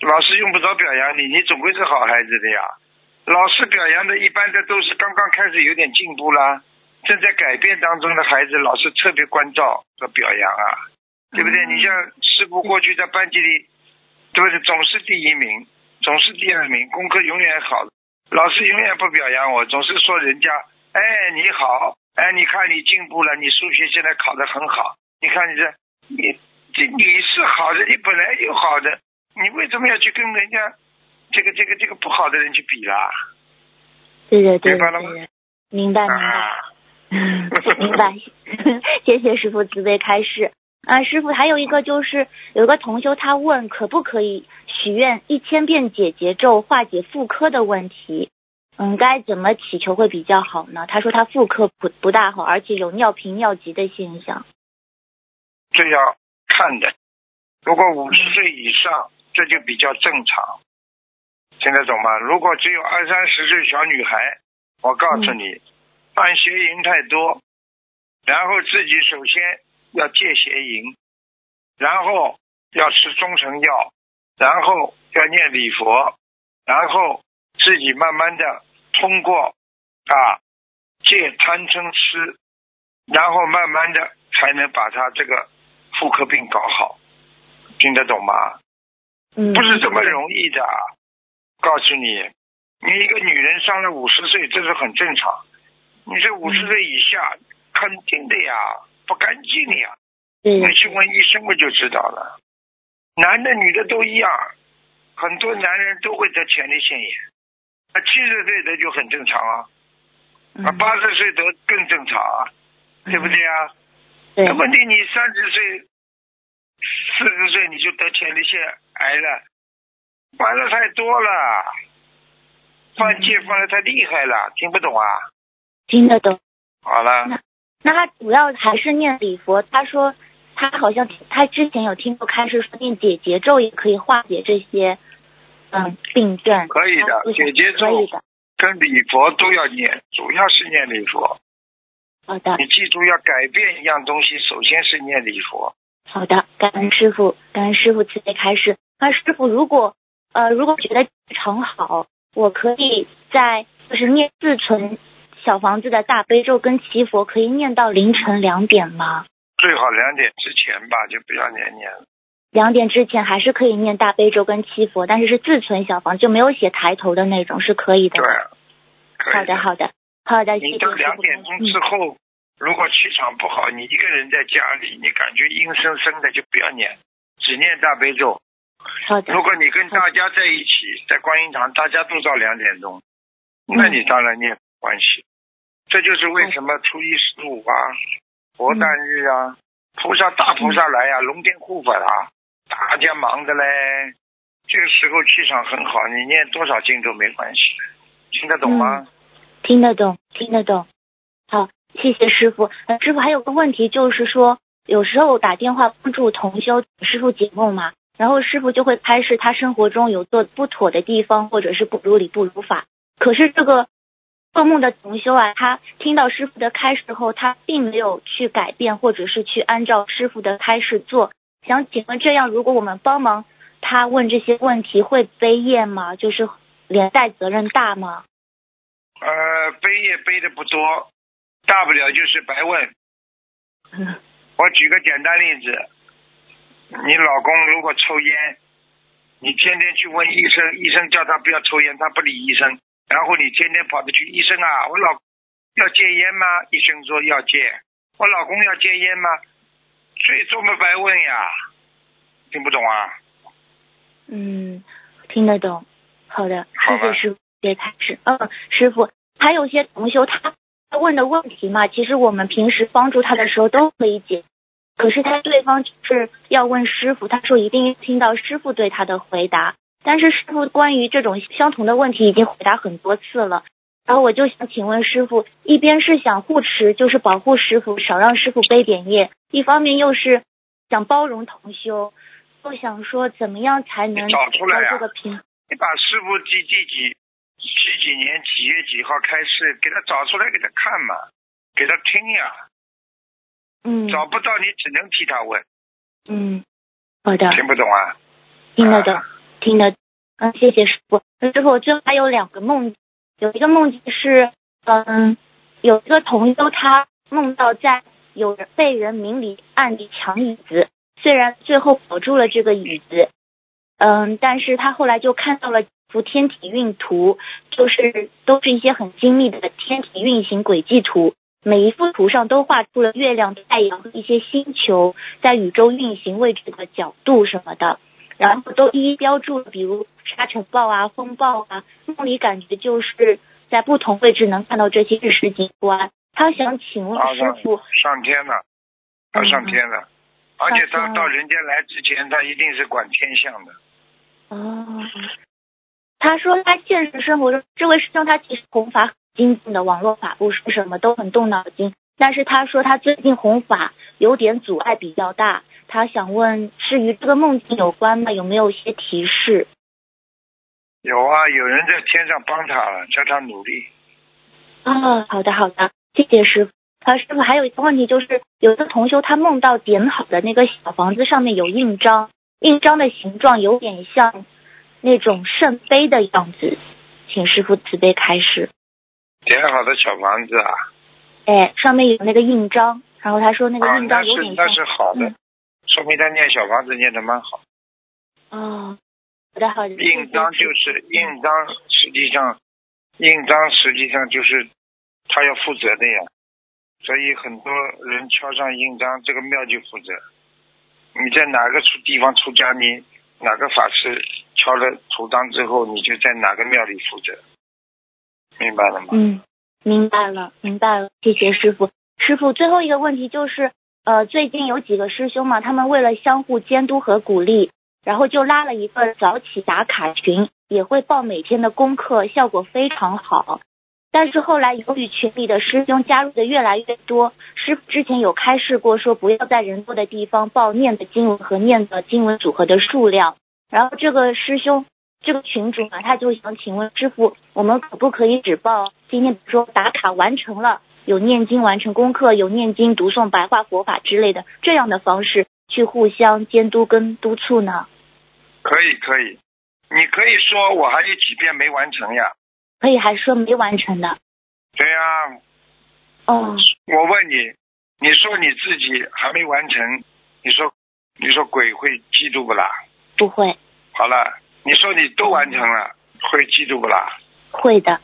老师用不着表扬你，你总归是好孩子的呀。老师表扬的一般的都是刚刚开始有点进步啦，正在改变当中的孩子，老师特别关照和表扬啊，对不对？你像师傅过去在班级里，对不对？总是第一名，总是第二名，功课永远好。老师永远不表扬我，总是说人家，哎，你好，哎，你看你进步了，你数学现在考得很好，你看你这，你这你是好的，你本来就好的，你为什么要去跟人家这个这个这个不好的人去比啦？对的，对的，明白了吗对，明白明白。明白，[LAUGHS] [LAUGHS] 谢谢师傅慈悲开示。啊，师傅还有一个就是有个同修他问可不可以许愿一千遍解结咒化解妇科的问题，嗯，该怎么祈求会比较好呢？他说他妇科不不大好，而且有尿频尿急的现象。这要看的。如果五十岁以上，这就比较正常，听得懂吗？如果只有二三十岁小女孩，我告诉你，犯邪淫太多，然后自己首先要戒邪淫，然后要吃中成药，然后要念礼佛，然后自己慢慢的通过啊戒贪嗔痴，然后慢慢的才能把他这个妇科病搞好，听得懂吗？嗯，不是这么容易的。告诉你，你一个女人上了五十岁，这是很正常。你这五十岁以下，肯定的呀，不干净的呀。对你去问医生不就知道了？男的女的都一样，很多男人都会得前列腺炎，那，七十岁得就很正常啊，啊，嗯八十岁得更正常啊，对不对啊？对那问题你三十岁、四十岁你就得前列腺癌了，犯的太多了，犯戒犯的太厉害了，听不懂啊？听得懂。好了，那他主要还是念礼佛。他说他好像他之前有听过开始说念解结咒也可以化解这些嗯病症。可以的解结咒可以的。跟礼佛都要念，主要是念礼佛。好的，你记住，要改变一样东西，首先是念礼佛。好的，感恩师傅，感恩师傅慈悲开示。那师傅如果呃如果觉得成好，我可以在就是念自存小房子的大悲咒跟祈佛，可以念到凌晨两点吗？最好两点之前吧，就不要念念了。两点之前还是可以念大悲咒跟祈佛，但是是自存小房，就没有写抬头的那种，是可以的。对，好的，好的，好的，你到两点钟之嗯，后，如果气场不好，你一个人在家里，你感觉阴森森的，就不要念，只念大悲咒。好的，如果你跟大家在一起，在观音堂，大家都到两点钟，那你当然念没关系。这就是为什么初一十五啊，佛诞日啊，菩萨大菩萨来呀、龙天护法啊，大家忙的嘞。这个时候气场很好，你念多少经都没关系，听得懂吗？听得懂，听得懂。好，谢谢师傅。师傅还有个问题，就是说有时候打电话帮助同修师傅解梦嘛，然后师傅就会开示他生活中有做不妥的地方，或者是不如理不如法。可是这个做梦的同修啊，他听到师傅的开示后，他并没有去改变，或者是去按照师傅的开示做。想请问，这样如果我们帮忙他问这些问题，会背业吗？就是连带责任大吗？呃，背也背的不多，大不了就是白问。嗯我举个简单例子，你老公如果抽烟，你天天去问医生，医生叫他不要抽烟，他不理医生，然后你天天跑着去，医生啊，我老要戒烟吗？医生说要戒，我老公要戒烟吗？所以这么白问呀，听不懂啊？嗯，听得懂。好的，谢谢师傅别开始。嗯，师傅，还有些同修他他问的问题嘛，其实我们平时帮助他的时候都可以解，可是他对方就是要问师傅，他说一定要听到师傅对他的回答。但是师傅关于这种相同的问题已经回答很多次了，然后我就想请问师傅，一边是想护持，就是保护师傅，少让师傅背点业；一方面又是想包容同修，又想说怎么样才能你找出来这个平你把师傅第第几几几年几月几号开始，给他找出来给他看嘛，给他听呀。嗯找不到你只能替他问，嗯，好的，听不懂啊？听得懂，听得懂。嗯，谢谢师傅。师傅，我最后还有两个梦，有一个梦境是，嗯，有一个同修他梦到在有人被人明里暗里抢椅子，虽然最后保住了这个椅子，嗯，但是他后来就看到了一幅天体运图，就是都是一些很精密的天体运行轨迹图，每一幅图上都画出了月亮、太阳和一些星球在宇宙运行位置的角度什么的。然后都一一标注了，比如沙尘暴啊、风暴啊。梦里感觉就是在不同位置能看到这些日食景观。他想请问啊师傅，上天了，他上天了，而且他到人间来之前，他一定是管天象的。哦，他说他现实生活中，这位师兄他其实弘法很精进的，网络法布施什么都很动脑筋。但是他说他最近弘法有点阻碍比较大，他想问是与这个梦境有关吗？有没有一些提示？有啊，有人在天上帮他了，叫他努力。哦，好的好的，谢谢师傅。啊，师傅还有一个问题就是，有一个同修他梦到点好的那个小房子上面有印章，印章的形状有点像那种圣杯的样子，请师傅慈悲开示。点好的小房子啊，哎，上面有那个印章，然后他说那个啊，印那是章有点像那是好的嗯，说明他念小房子念的蛮好。哦，好的好的，印章就是印章，实际上印章实际上就是他要负责的呀，所以很多人敲上印章，这个庙就负责。你在哪个出地方出家，你哪个法师敲了图章之后，你就在哪个庙里负责，明白了吗？嗯，明白了，明白了，谢谢师傅。师傅，最后一个问题就是，呃，最近有几个师兄嘛，他们为了相互监督和鼓励，然后就拉了一个早起打卡群，也会报每天的功课，效果非常好。但是后来由于群里的师兄加入的越来越多，师傅之前有开示过，说不要在人多的地方报念的经文和念的经文组合的数量。然后这个师兄这个群主呢，他就想请问师傅，我们可不可以只报今天比如说打卡完成了，有念经完成功课，有念经读诵白话佛法之类的这样的方式去互相监督跟督促呢？可以可以，你可以说我还有几遍没完成呀？可以还说没完成的。对呀、哦，我问你，你说你自己还没完成，你说你说鬼会嫉妒不啦？不会，好了，你说你都完成了，会嫉妒不啦？会的，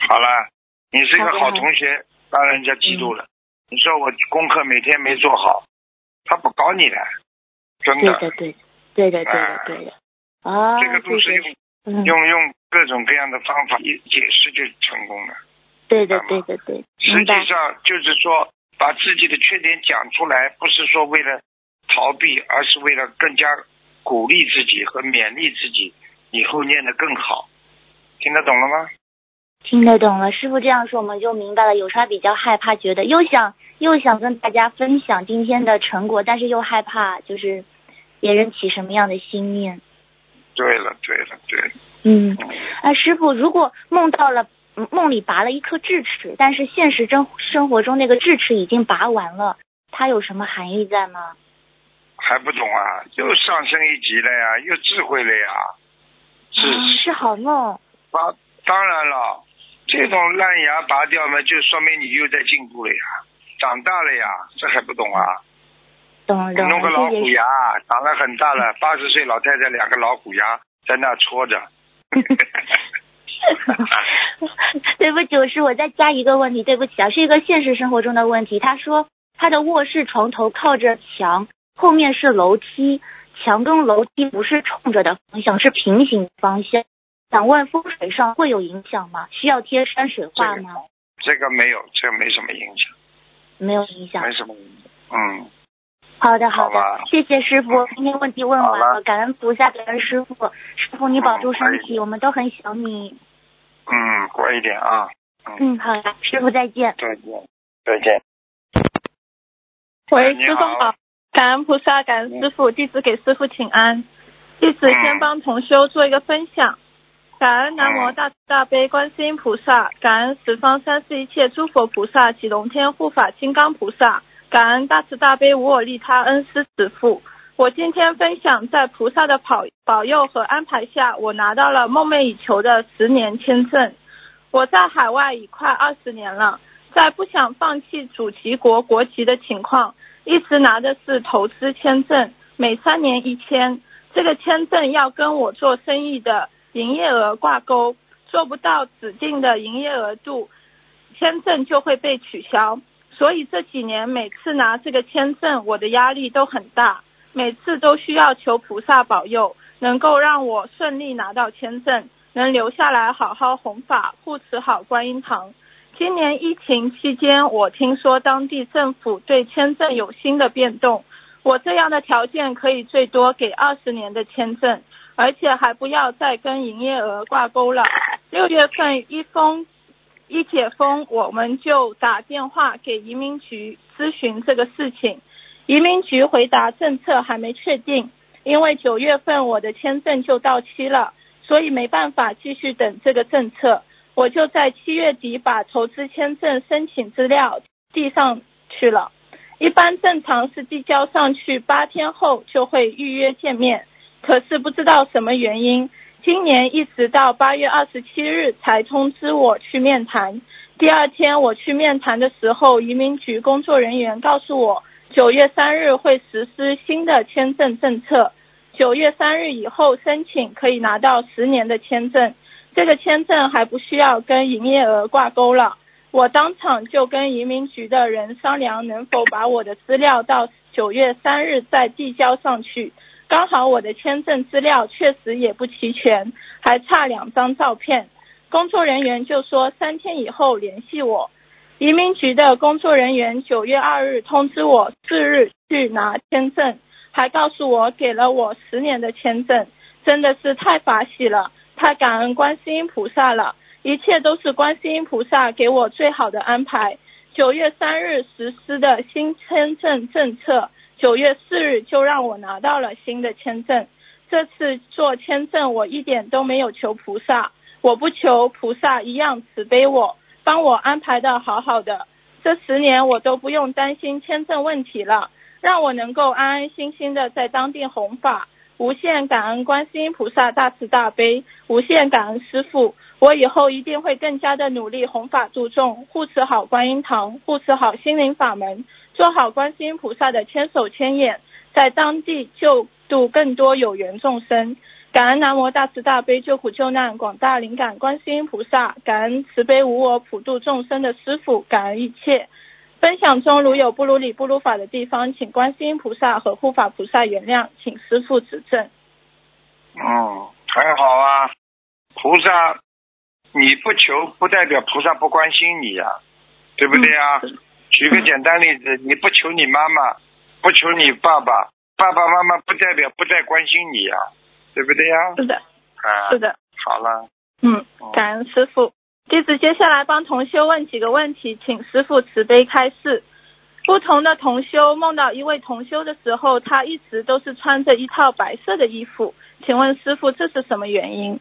好了，你是一个好同学，让人家嫉妒了。你说我功课每天没做好，他不搞你的，真的，对的，对的，对的，对的，对的。哦，这个都是用嗯，用用各种各样的方法一解释就成功了。对的，对的，对，实际。上就是说，把自己的缺点讲出来，不是说为了逃避，而是为了更加鼓励自己和勉励自己，以后念得更好。听得懂了吗？听得懂了，师傅这样说我们就明白了。有时候比较害怕，觉得又想又想跟大家分享今天的成果，但是又害怕就是别人起什么样的心念。对了，对了，对了，嗯，啊，师傅，如果梦到了嗯梦里拔了一颗智齿，但是现实生生活中那个智齿已经拔完了，它有什么含义在吗？还不懂啊？又上升一级了呀，又智慧了呀。是啊是好梦。拔，当然了，这种烂牙拔掉嘛，就说明你又在进步了呀，长大了呀，这还不懂啊？懂了懂弄个老虎牙，长了很大了，八十岁老太太两个老虎牙在那戳着。[LAUGHS] 对不起，我是我再加一个问题，对不起啊，是一个现实生活中的问题。他说他的卧室床头靠着墙，后面是楼梯，墙跟楼梯不是冲着的方向，是平行方向。想问风水上会有影响吗？需要贴山水画吗？这个没有，这个没什么影响，没有影响没。什么影响。嗯，好的，好的好，谢谢师傅，今天问题问完了，感恩菩萨，感恩师傅，师傅你保重身体，我们都很想你。嗯，乖一点啊。嗯，嗯，好的，师傅再见。再见，再见。喂，师傅好，感恩菩萨，感恩师傅，弟子给师傅请安。弟子先帮同修做一个分享。感恩南无大慈大悲观世音菩萨，感恩十方三世一切诸佛菩萨及龙天护法金刚菩萨，感恩大慈大悲无我利他恩师慈父。我今天分享，在菩萨的保保佑和安排下，我拿到了梦寐以求的十年签证。我在海外已快二十年了，在不想放弃祖籍国国籍的情况，一直拿的是投资签证，每三年一签。这个签证要跟我做生意的营业额挂钩，做不到指定的营业额度，签证就会被取消。所以这几年每次拿这个签证，我的压力都很大，每次都需要求菩萨保佑，能够让我顺利拿到签证，能留下来好好弘法，护持好观音堂。今年疫情期间，我听说当地政府对签证有新的变动。我这样的条件可以最多给二十年的签证，而且还不要再跟营业额挂钩了。六月份一封一解封，我们就打电话给移民局咨询这个事情。移民局回答政策还没确定，因为九月份我的签证就到期了，所以没办法继续等这个政策。我就在七月底把投资签证申请资料递上去了。一般正常是递交上去八天后就会预约见面，可是不知道什么原因，今年一直到八月二十七日才通知我去面谈。第二天我去面谈的时候，移民局工作人员告诉我，九月三日会实施新的签证政策，九月三日以后申请可以拿到十年的签证，这个签证还不需要跟营业额挂钩了。我当场就跟移民局的人商量，能否把我的资料到九月三日再递交上去。刚好我的签证资料确实也不齐全，还差两张照片。工作人员就说三天以后联系我。移民局的工作人员九月二日通知我次日去拿签证，还告诉我给了我十年的签证，真的是太法喜了，太感恩观世音菩萨了。一切都是观世音菩萨给我最好的安排。九月三日实施的新签证政策，九月四日就让我拿到了新的签证。这次做签证，我一点都没有求菩萨，我不求菩萨一样慈悲我，帮我安排的好好的。这十年我都不用担心签证问题了，让我能够安安心心的在当地弘法。无限感恩观世音菩萨大慈大悲，无限感恩师父。我以后一定会更加的努力弘法度众，护持好观音堂，护持好心灵法门，做好观世音菩萨的千手千眼，在当地救度更多有缘众生。感恩南无大慈大悲救苦救难广大灵感观世音菩萨，感恩慈悲无我普度众生的师父，感恩一切。分享中如有不如理不如法的地方，请观世音菩萨和护法菩萨原谅，请师父指正。嗯，很好啊，菩萨，你不求不代表菩萨不关心你呀，对不对呀？举个简单例子，你不求你妈妈，不求你爸爸，爸爸妈妈不代表不再关心你呀，对不对呀？是的，啊，是的。好了，嗯，感恩师傅。弟子接下来帮同修问几个问题，请师傅慈悲开示。不同的同修梦到一位同修的时候，他一直都是穿着一套白色的衣服，请问师傅这是什么原因？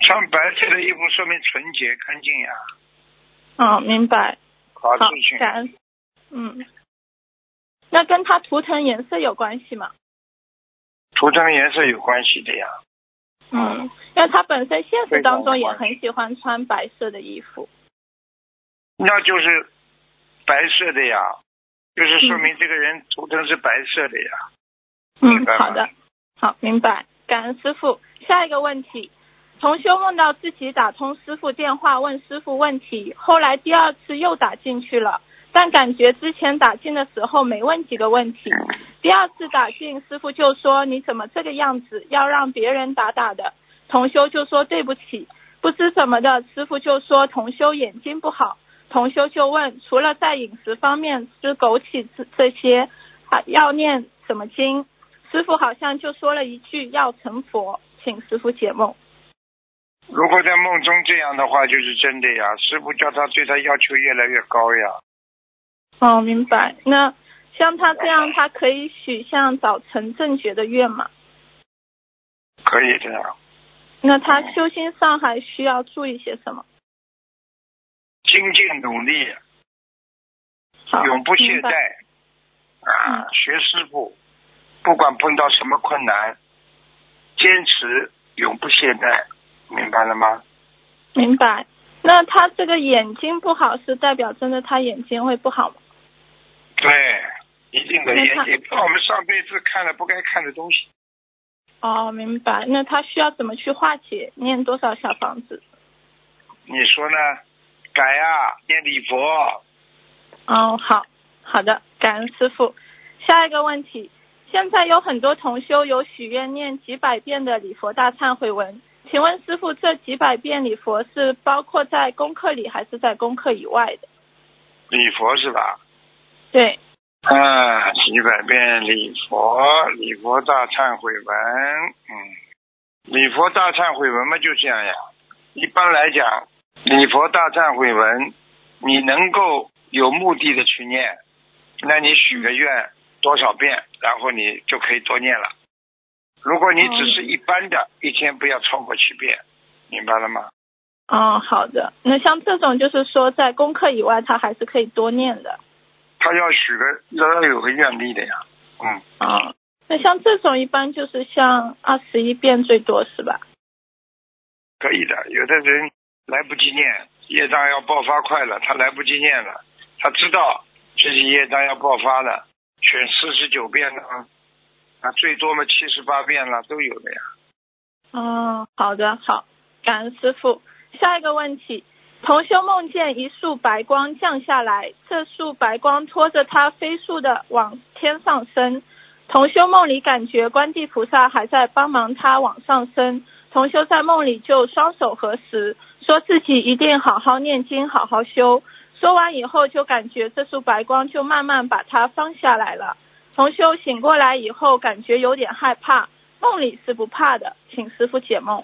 穿白色的衣服说明纯洁干净呀。嗯，明白。好，好，感恩。嗯，那跟他图腾颜色有关系吗？图腾颜色有关系的呀。嗯，因为他本身现实当中也很喜欢穿白色的衣服，那就是白色的呀，就是说明这个人图腾是白色的呀。嗯，好的，好，明白。感恩师傅。下一个问题，同修梦到自己打通师傅电话问师傅问题，后来第二次又打进去了，但感觉之前打进的时候没问几个问题。第二次打进，师傅就说：“你怎么这个样子？要让别人打打的。”同修就说：“对不起，不知怎么的。”师傅就说：“同修眼睛不好。”同修就问：“除了在饮食方面吃枸杞这这些，啊，要念什么经？”师傅好像就说了一句：“要成佛。”请师傅解梦。如果在梦中这样的话，就是真的呀。师傅叫他对他要求越来越高呀。哦，明白。那。像他这样，他可以许像早晨正觉的愿吗？可以的呀。那他修心上还需要注意些什么？精进努力，永不懈怠啊！嗯学师傅，不管碰到什么困难，坚持，永不懈怠，明白了吗？明白。那他这个眼睛不好，是代表真的他眼睛会不好吗？对，一定的眼睛，我们上辈子看了不该看的东西。哦，明白。那他需要怎么去化解？念多少小房子？你说呢？改啊，念礼佛。哦，好，好的，感恩师傅。下一个问题，现在有很多同修有许愿念几百遍的礼佛大忏悔文，请问师傅，这几百遍礼佛是包括在功课里还是在功课以外的？礼佛是吧？对，啊，几百遍礼佛，礼佛大忏悔文，嗯，礼佛大忏悔文嘛就这样呀。一般来讲，礼佛大忏悔文，你能够有目的的去念，那你许个愿多少遍，然后你就可以多念了。如果你只是一般的，一天不要超过七遍，明白了吗？哦，好的。那像这种就是说，在功课以外，他还是可以多念的。他要许个要有个愿力的呀，嗯。啊、那像这种一般就是像二十一遍最多是吧？可以的，有的人来不及念，业障要爆发快了，他来不及念了，他知道自己业障要爆发了，选四十九遍呢，啊，最多嘛七十八遍了，都有的呀。哦，好的，好，感恩师傅。下一个问题，同修梦见一束白光降下来，这束白光拖着他飞速的往天上升。同修梦里感觉观地菩萨还在帮忙他往上升。同修在梦里就双手合十，说自己一定好好念经，好好修。说完以后，就感觉这束白光就慢慢把他放下来了。同修醒过来以后，感觉有点害怕，梦里是不怕的，请师傅解梦。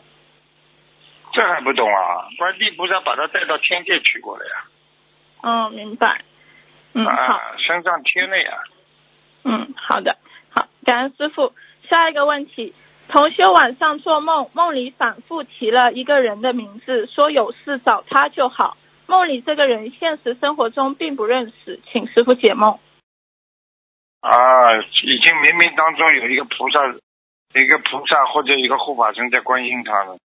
这还不懂啊？观地菩萨把他带到天界去过了呀，嗯，明白。嗯，好，啊，身上贴了呀。嗯，好的，好，感恩师傅。下一个问题，同修晚上做梦，梦里反复提了一个人的名字，说有事找他就好。梦里这个人现实生活中并不认识，请师傅解梦。啊，已经冥冥当中有一个菩萨，一个菩萨或者一个护法神在关心他了。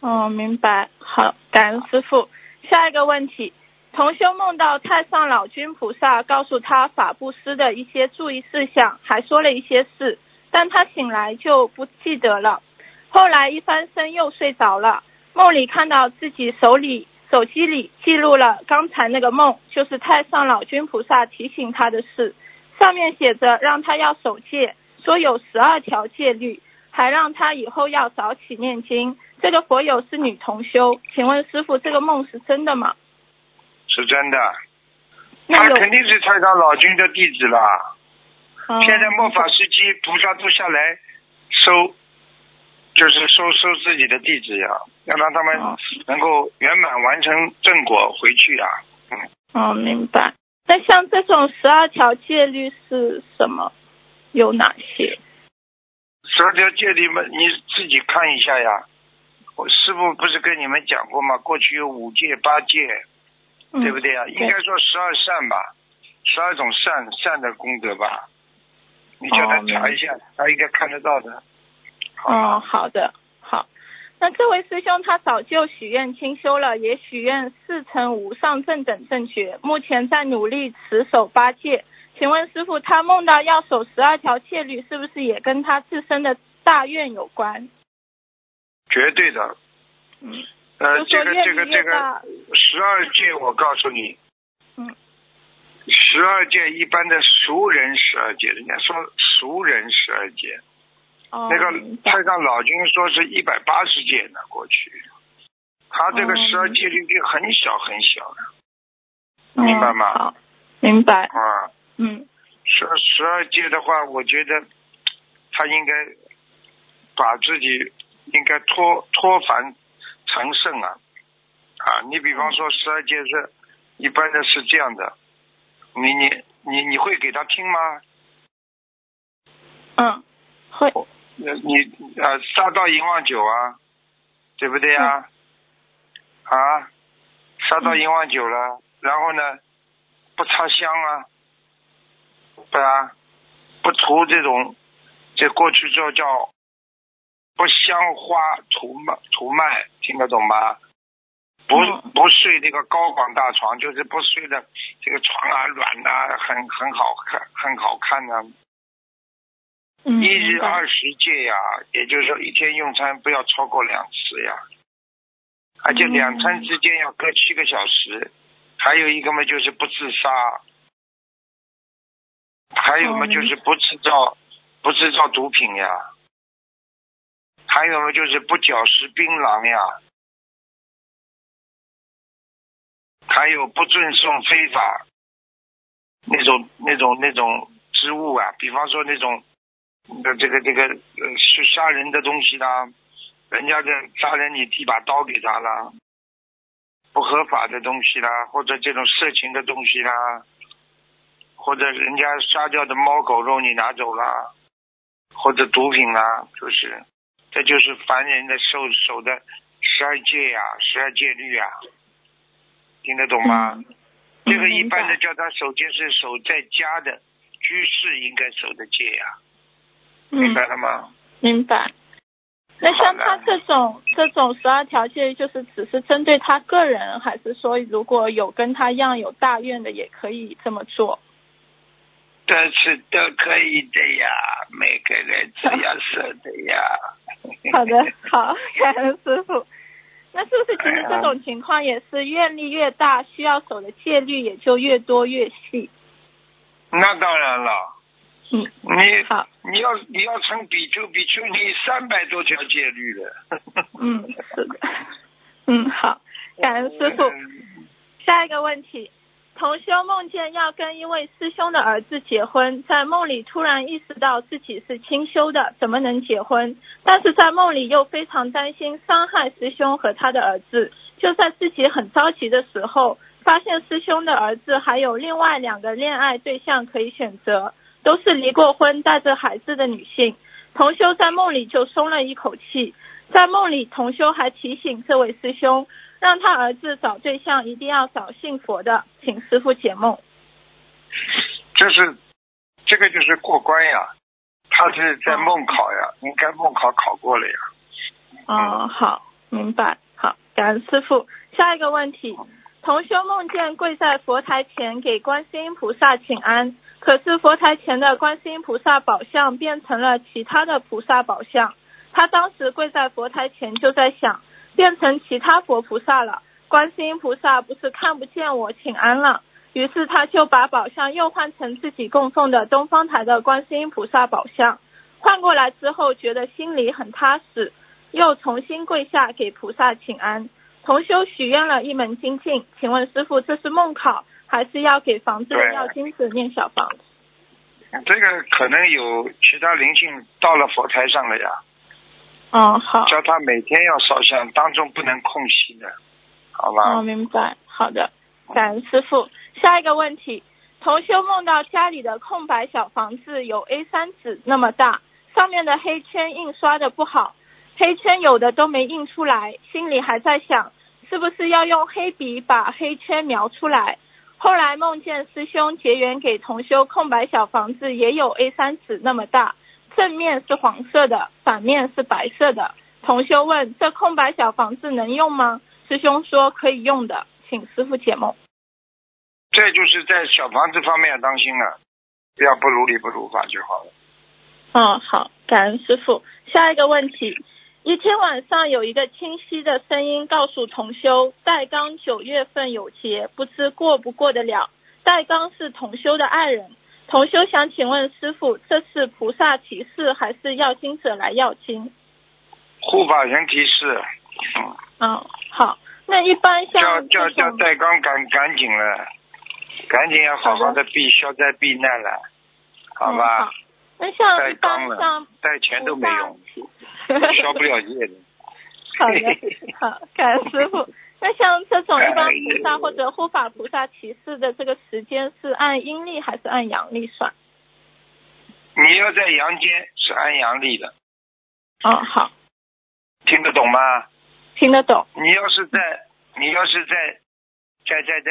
哦，明白。好，感恩师傅。下一个问题，同修梦到太上老君菩萨告诉他法布施的一些注意事项，还说了一些事，但他醒来就不记得了。后来一翻身又睡着了，梦里看到自己手里手机里记录了刚才那个梦，就是太上老君菩萨提醒他的事，上面写着让他要守戒，说有十二条戒律，还让他以后要早起念经。这个佛友是女同修，请问师傅，这个梦是真的吗？是真的，他肯定是太上老君的弟子了。嗯现在末法时期，菩萨都下来收，就是收收自己的弟子呀，要让他们哦能够圆满完成正果回去呀。嗯，哦，明白。那像这种十二条戒律是什么？有哪些？十二条戒律嘛，你自己看一下呀。我师傅不是跟你们讲过吗？过去有五戒、八戒，嗯、对不对啊？应该说十二善吧，十二种善善的功德吧。你叫他查一下，他应该看得到的。哦，好的，好。那这位师兄他早就许愿清修了，也许愿四成无上正等正觉，目前在努力持守八戒。请问师傅，他梦到要守十二条戒律，是不是也跟他自身的大愿有关？绝对的。嗯，呃，这个这个这个，十二戒，我告诉你，嗯，十二戒一般的俗人十二戒，人家说俗人十二戒，哦，那个太上老君说是一百八十戒呢，过去，他这个哦十二戒律就很小很小的明白吗明白。啊。嗯，十十二届的话，我觉得他应该把自己应该脱脱凡成圣啊啊！你比方说十二届是一般的是这样的，你你你你会给他听吗？嗯，会。呃，你呃杀到淫妄酒啊，对不对呀？啊，杀到银王酒了，然后呢，不插香啊，对啊，不涂这种，这过去叫叫不香花涂麦涂麦，听得懂吗？不嗯不睡这个高广大床，就是不睡的这个床啊软呐、很很好看，很好看呐、嗯，一日二十戒呀，也就是说一天用餐不要超过两次呀，而且嗯两餐之间要隔七个小时。还有一个嘛就是不自杀，还有嘛哦就是不制造不制造毒品呀，还有嘛就是不嚼食槟榔呀，还有不赠送非法那种那种那种之物啊，比方说那种呃这个这个呃是杀人的东西啦，人家的杀人你递把刀给他啦，不合法的东西啦，或者这种色情的东西啦，或者人家杀掉的猫狗肉你拿走啦，或者毒品啦，就是这就是凡人的受守的十二戒呀、十二戒律啊、听得懂吗？嗯这个一般的叫他守戒是守在家的居士应该守的戒呀、明嗯白了吗？明白。那像他这种这种十二条戒，就是只是针对他个人，还是说如果有跟他一样有大愿的，也可以这么做？但是都可以的呀，每个人只要舍得呀。好的，好，感恩师傅。[LAUGHS] 那是不是其实这种情况也是愿力越大，需要守的戒律也就越多越细？那当然了，嗯，你好，你要你要成比丘，比丘尼三百多条戒律了。[LAUGHS] 嗯，是的，嗯，好，感恩师傅。下一个问题，同修梦见要跟一位师兄的儿子结婚，在梦里突然意识到自己是清修的，怎么能结婚？但是在梦里又非常担心伤害师兄和他的儿子。就在自己很着急的时候，发现师兄的儿子还有另外两个恋爱对象可以选择，都是离过婚带着孩子的女性。同修在梦里就松了一口气。在梦里，同修还提醒这位师兄，让他儿子找对象一定要找信佛的，请师傅解梦。就是这个就是过关呀，他是在梦考呀，应该梦考考过了呀。哦，好，明白。好，感恩师傅。下一个问题，同修梦见跪在佛台前给观世音菩萨请安，可是佛台前的观世音菩萨宝像变成了其他的菩萨宝像。他当时跪在佛台前就在想，变成其他佛菩萨了，观世音菩萨不是看不见我请安了。于是他就把宝像又换成自己供奉的东方台的观世音菩萨宝像，换过来之后觉得心里很踏实，又重新跪下给菩萨请安。同修许愿了一门精进，请问师傅这是梦考，还是要给房子的要金子念小房子？这个可能有其他灵性到了佛台上了呀，哦，好，叫他每天要烧香，当中不能空隙的，好吧？哦，明白，好的，感恩师傅。下一个问题，同修梦到家里的空白小房子有 A 三纸那么大，上面的黑圈印刷的不好，黑圈有的都没印出来，心里还在想，是不是要用黑笔把黑圈描出来？后来梦见师兄结缘给同修空白小房子也有 A 三纸那么大，正面是黄色的，反面是白色的。同修问：这空白小房子能用吗？师兄说可以用的，请师傅解梦。这就是在小房子方面要当心了，不要不如理不如法就好了。嗯，好，感恩师傅。下一个问题，一天晚上有一个清晰的声音告诉同修，戴刚九月份有劫，不知过不过得了。戴刚是同修的爱人，同修想请问师傅，这是菩萨提示还是要经者来要经？护法神提示，嗯，嗯，好。那一般像叫叫这种，戴刚赶赶紧了，赶紧要好好的避消灾避难了，好嗯吧？好那像带一般刚了像带钱都没用，消不了业的。[LAUGHS] 好的，好，感恩师傅。那像这种一般菩萨或者护法菩萨提示的这个时间是按阴历还是按阳历算？你要在阳间是按阳历的，哦，好，听得懂吗？听得懂。你要是在你要是在在在在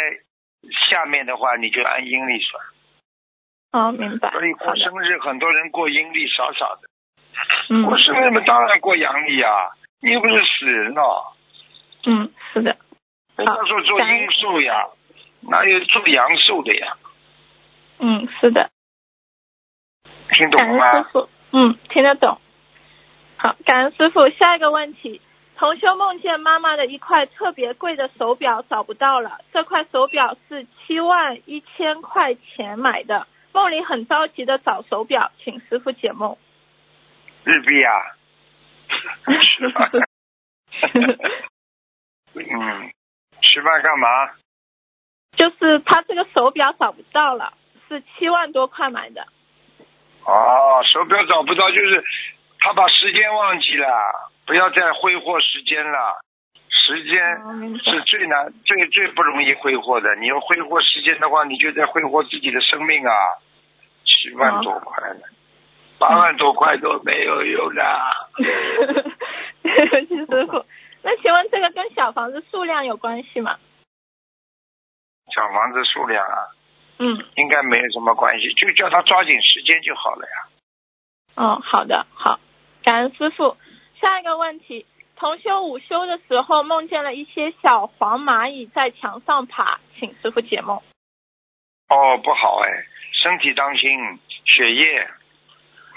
下面的话，你就按阴历算。哦，明白。所以过，生日，很多人过阴历傻傻的，嗯过生日嘛当然过阳历啊，你又不是死人哦。嗯，是的，人家说做阴寿呀，哪有做阳寿的呀？嗯，是的，听感恩师懂了吗？傅，嗯，听得懂。好，感恩师傅。下一个问题，同修梦见妈妈的一块特别贵的手表找不到了，这块手表是七万一千块钱买的，梦里很着急的找手表，请师傅解梦。日币啊，吃饭。嗯，吃饭干嘛？就是他这个手表找不到了，是七万多块买的。哦，手表找不到，就是他把时间忘记了，不要再挥霍时间了。时间是最难、最最不容易挥霍的。你要挥霍时间的话，你就在挥霍自己的生命啊！七万多块呢，八万多块都没有用的。师傅，那请问这个跟小房子数量有关系吗？小房子数量啊，嗯，应该没有什么关系，就叫他抓紧时间就好了呀。哦，好的，好，感恩师傅。下一个问题，同修午休的时候梦见了一些小黄蚂蚁在墙上爬，请师傅解梦。哦，不好哎，身体当心，血液。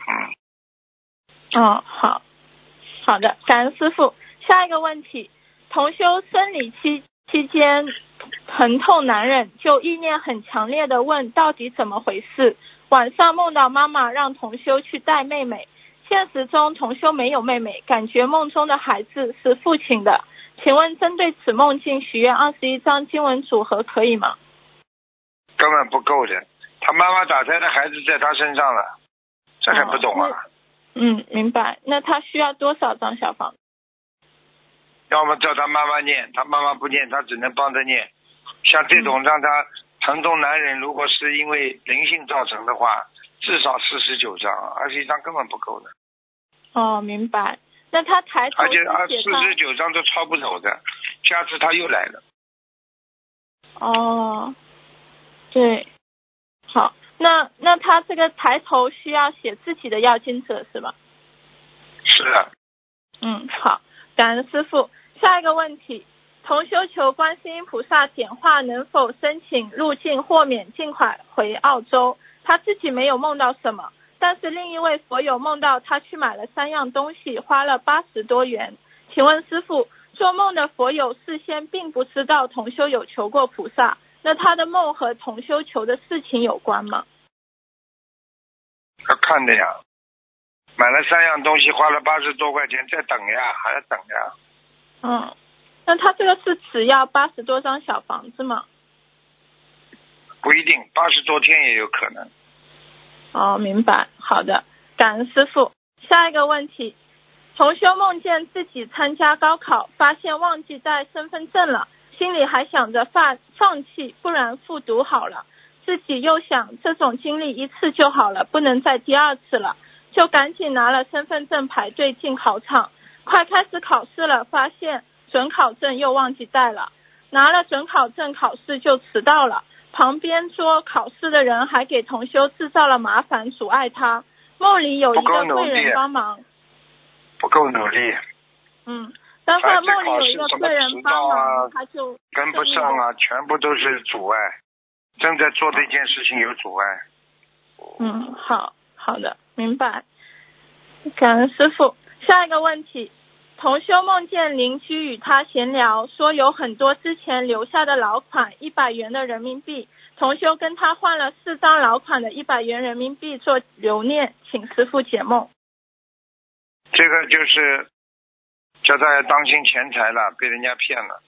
嗯，哦，好，好的，感恩师傅。下一个问题，同修生理期期间疼痛难忍，就意念很强烈的问到底怎么回事。晚上梦到妈妈让同修去带妹妹，现实中同修没有妹妹，感觉梦中的孩子是父亲的。请问针对此梦境许愿二十一张经文组合可以吗？根本不够的。他妈妈打胎的孩子在他身上了，这还不懂啊？嗯，明白。那他需要多少张小房？要么叫他妈妈念，他妈妈不念，他只能帮着念。像这种让他疼痛难忍，如果是因为灵性造成的话，至少四十九张，二十一张根本不够的，哦，明白。那他抬头而且二四十九张都抄不走的。下次他又来了，哦，对，好，那那他这个抬头需要写自己的要经者是吧？是的，嗯，好，感恩师傅。下一个问题，同修求观世音菩萨点化能否申请入境豁免，尽快回澳洲。他自己没有梦到什么，但是另一位佛友梦到他去买了三样东西，花了八十多元。请问师傅，做梦的佛友事先并不知道同修有求过菩萨，那他的梦和同修求的事情有关吗？他看的呀。买了三样东西，花了八十多块钱，在等呀，还要等呀。嗯，那他这个是只要八十多张小房子吗？不一定，八十多天也有可能。哦，明白。好的，感恩师傅。下一个问题，同修梦见自己参加高考，发现忘记带身份证了，心里还想着放放弃，不然复读好了。自己又想这种经历一次就好了，不能再第二次了，就赶紧拿了身份证排队进考场。快开始考试了，发现准考证又忘记带了，拿了准考证考试就迟到了。旁边桌考试的人还给同修制造了麻烦，阻碍他。梦里有一个贵人帮忙，不够努力，嗯，但是梦里有一个贵人帮忙，他就跟不上啊，全部都是阻碍。正在做这件事情有阻碍。嗯，好好的，明白。感恩师傅。下一个问题，同修梦见邻居与他闲聊，说有很多之前留下的老款一百元的人民币，同修跟他换了四张老款的一百元人民币做留念，请师傅解梦。这个就是叫他要当心钱财了，被人家骗了。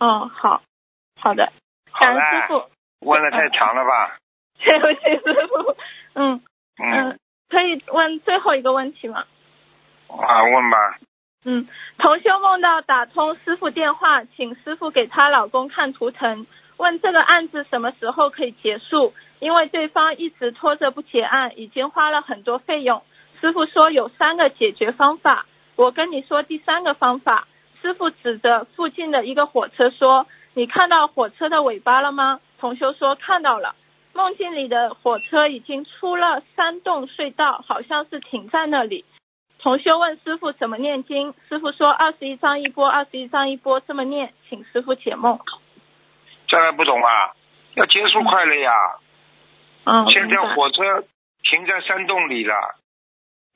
哦，好，好的，好感恩师，傅。问的太长了吧？对不起，师傅。嗯嗯嗯，可以问最后一个问题吗？啊，问吧。嗯，同修梦到打通师傅电话，请师傅给她老公看图腾，问这个案子什么时候可以结束，因为对方一直拖着不结案，已经花了很多费用。师傅说有三个解决方法，我跟你说第三个方法。师傅指着附近的一个火车说：“你看到火车的尾巴了吗？”同修说：“看到了。”梦境里的火车已经出了山洞隧道，好像是停在那里。同修问师傅怎么念经，师傅说二十一章一波，二十一章一波这么念，请师傅解梦。这还不懂啊？要结束快了呀！嗯，现在火车停在山洞里了，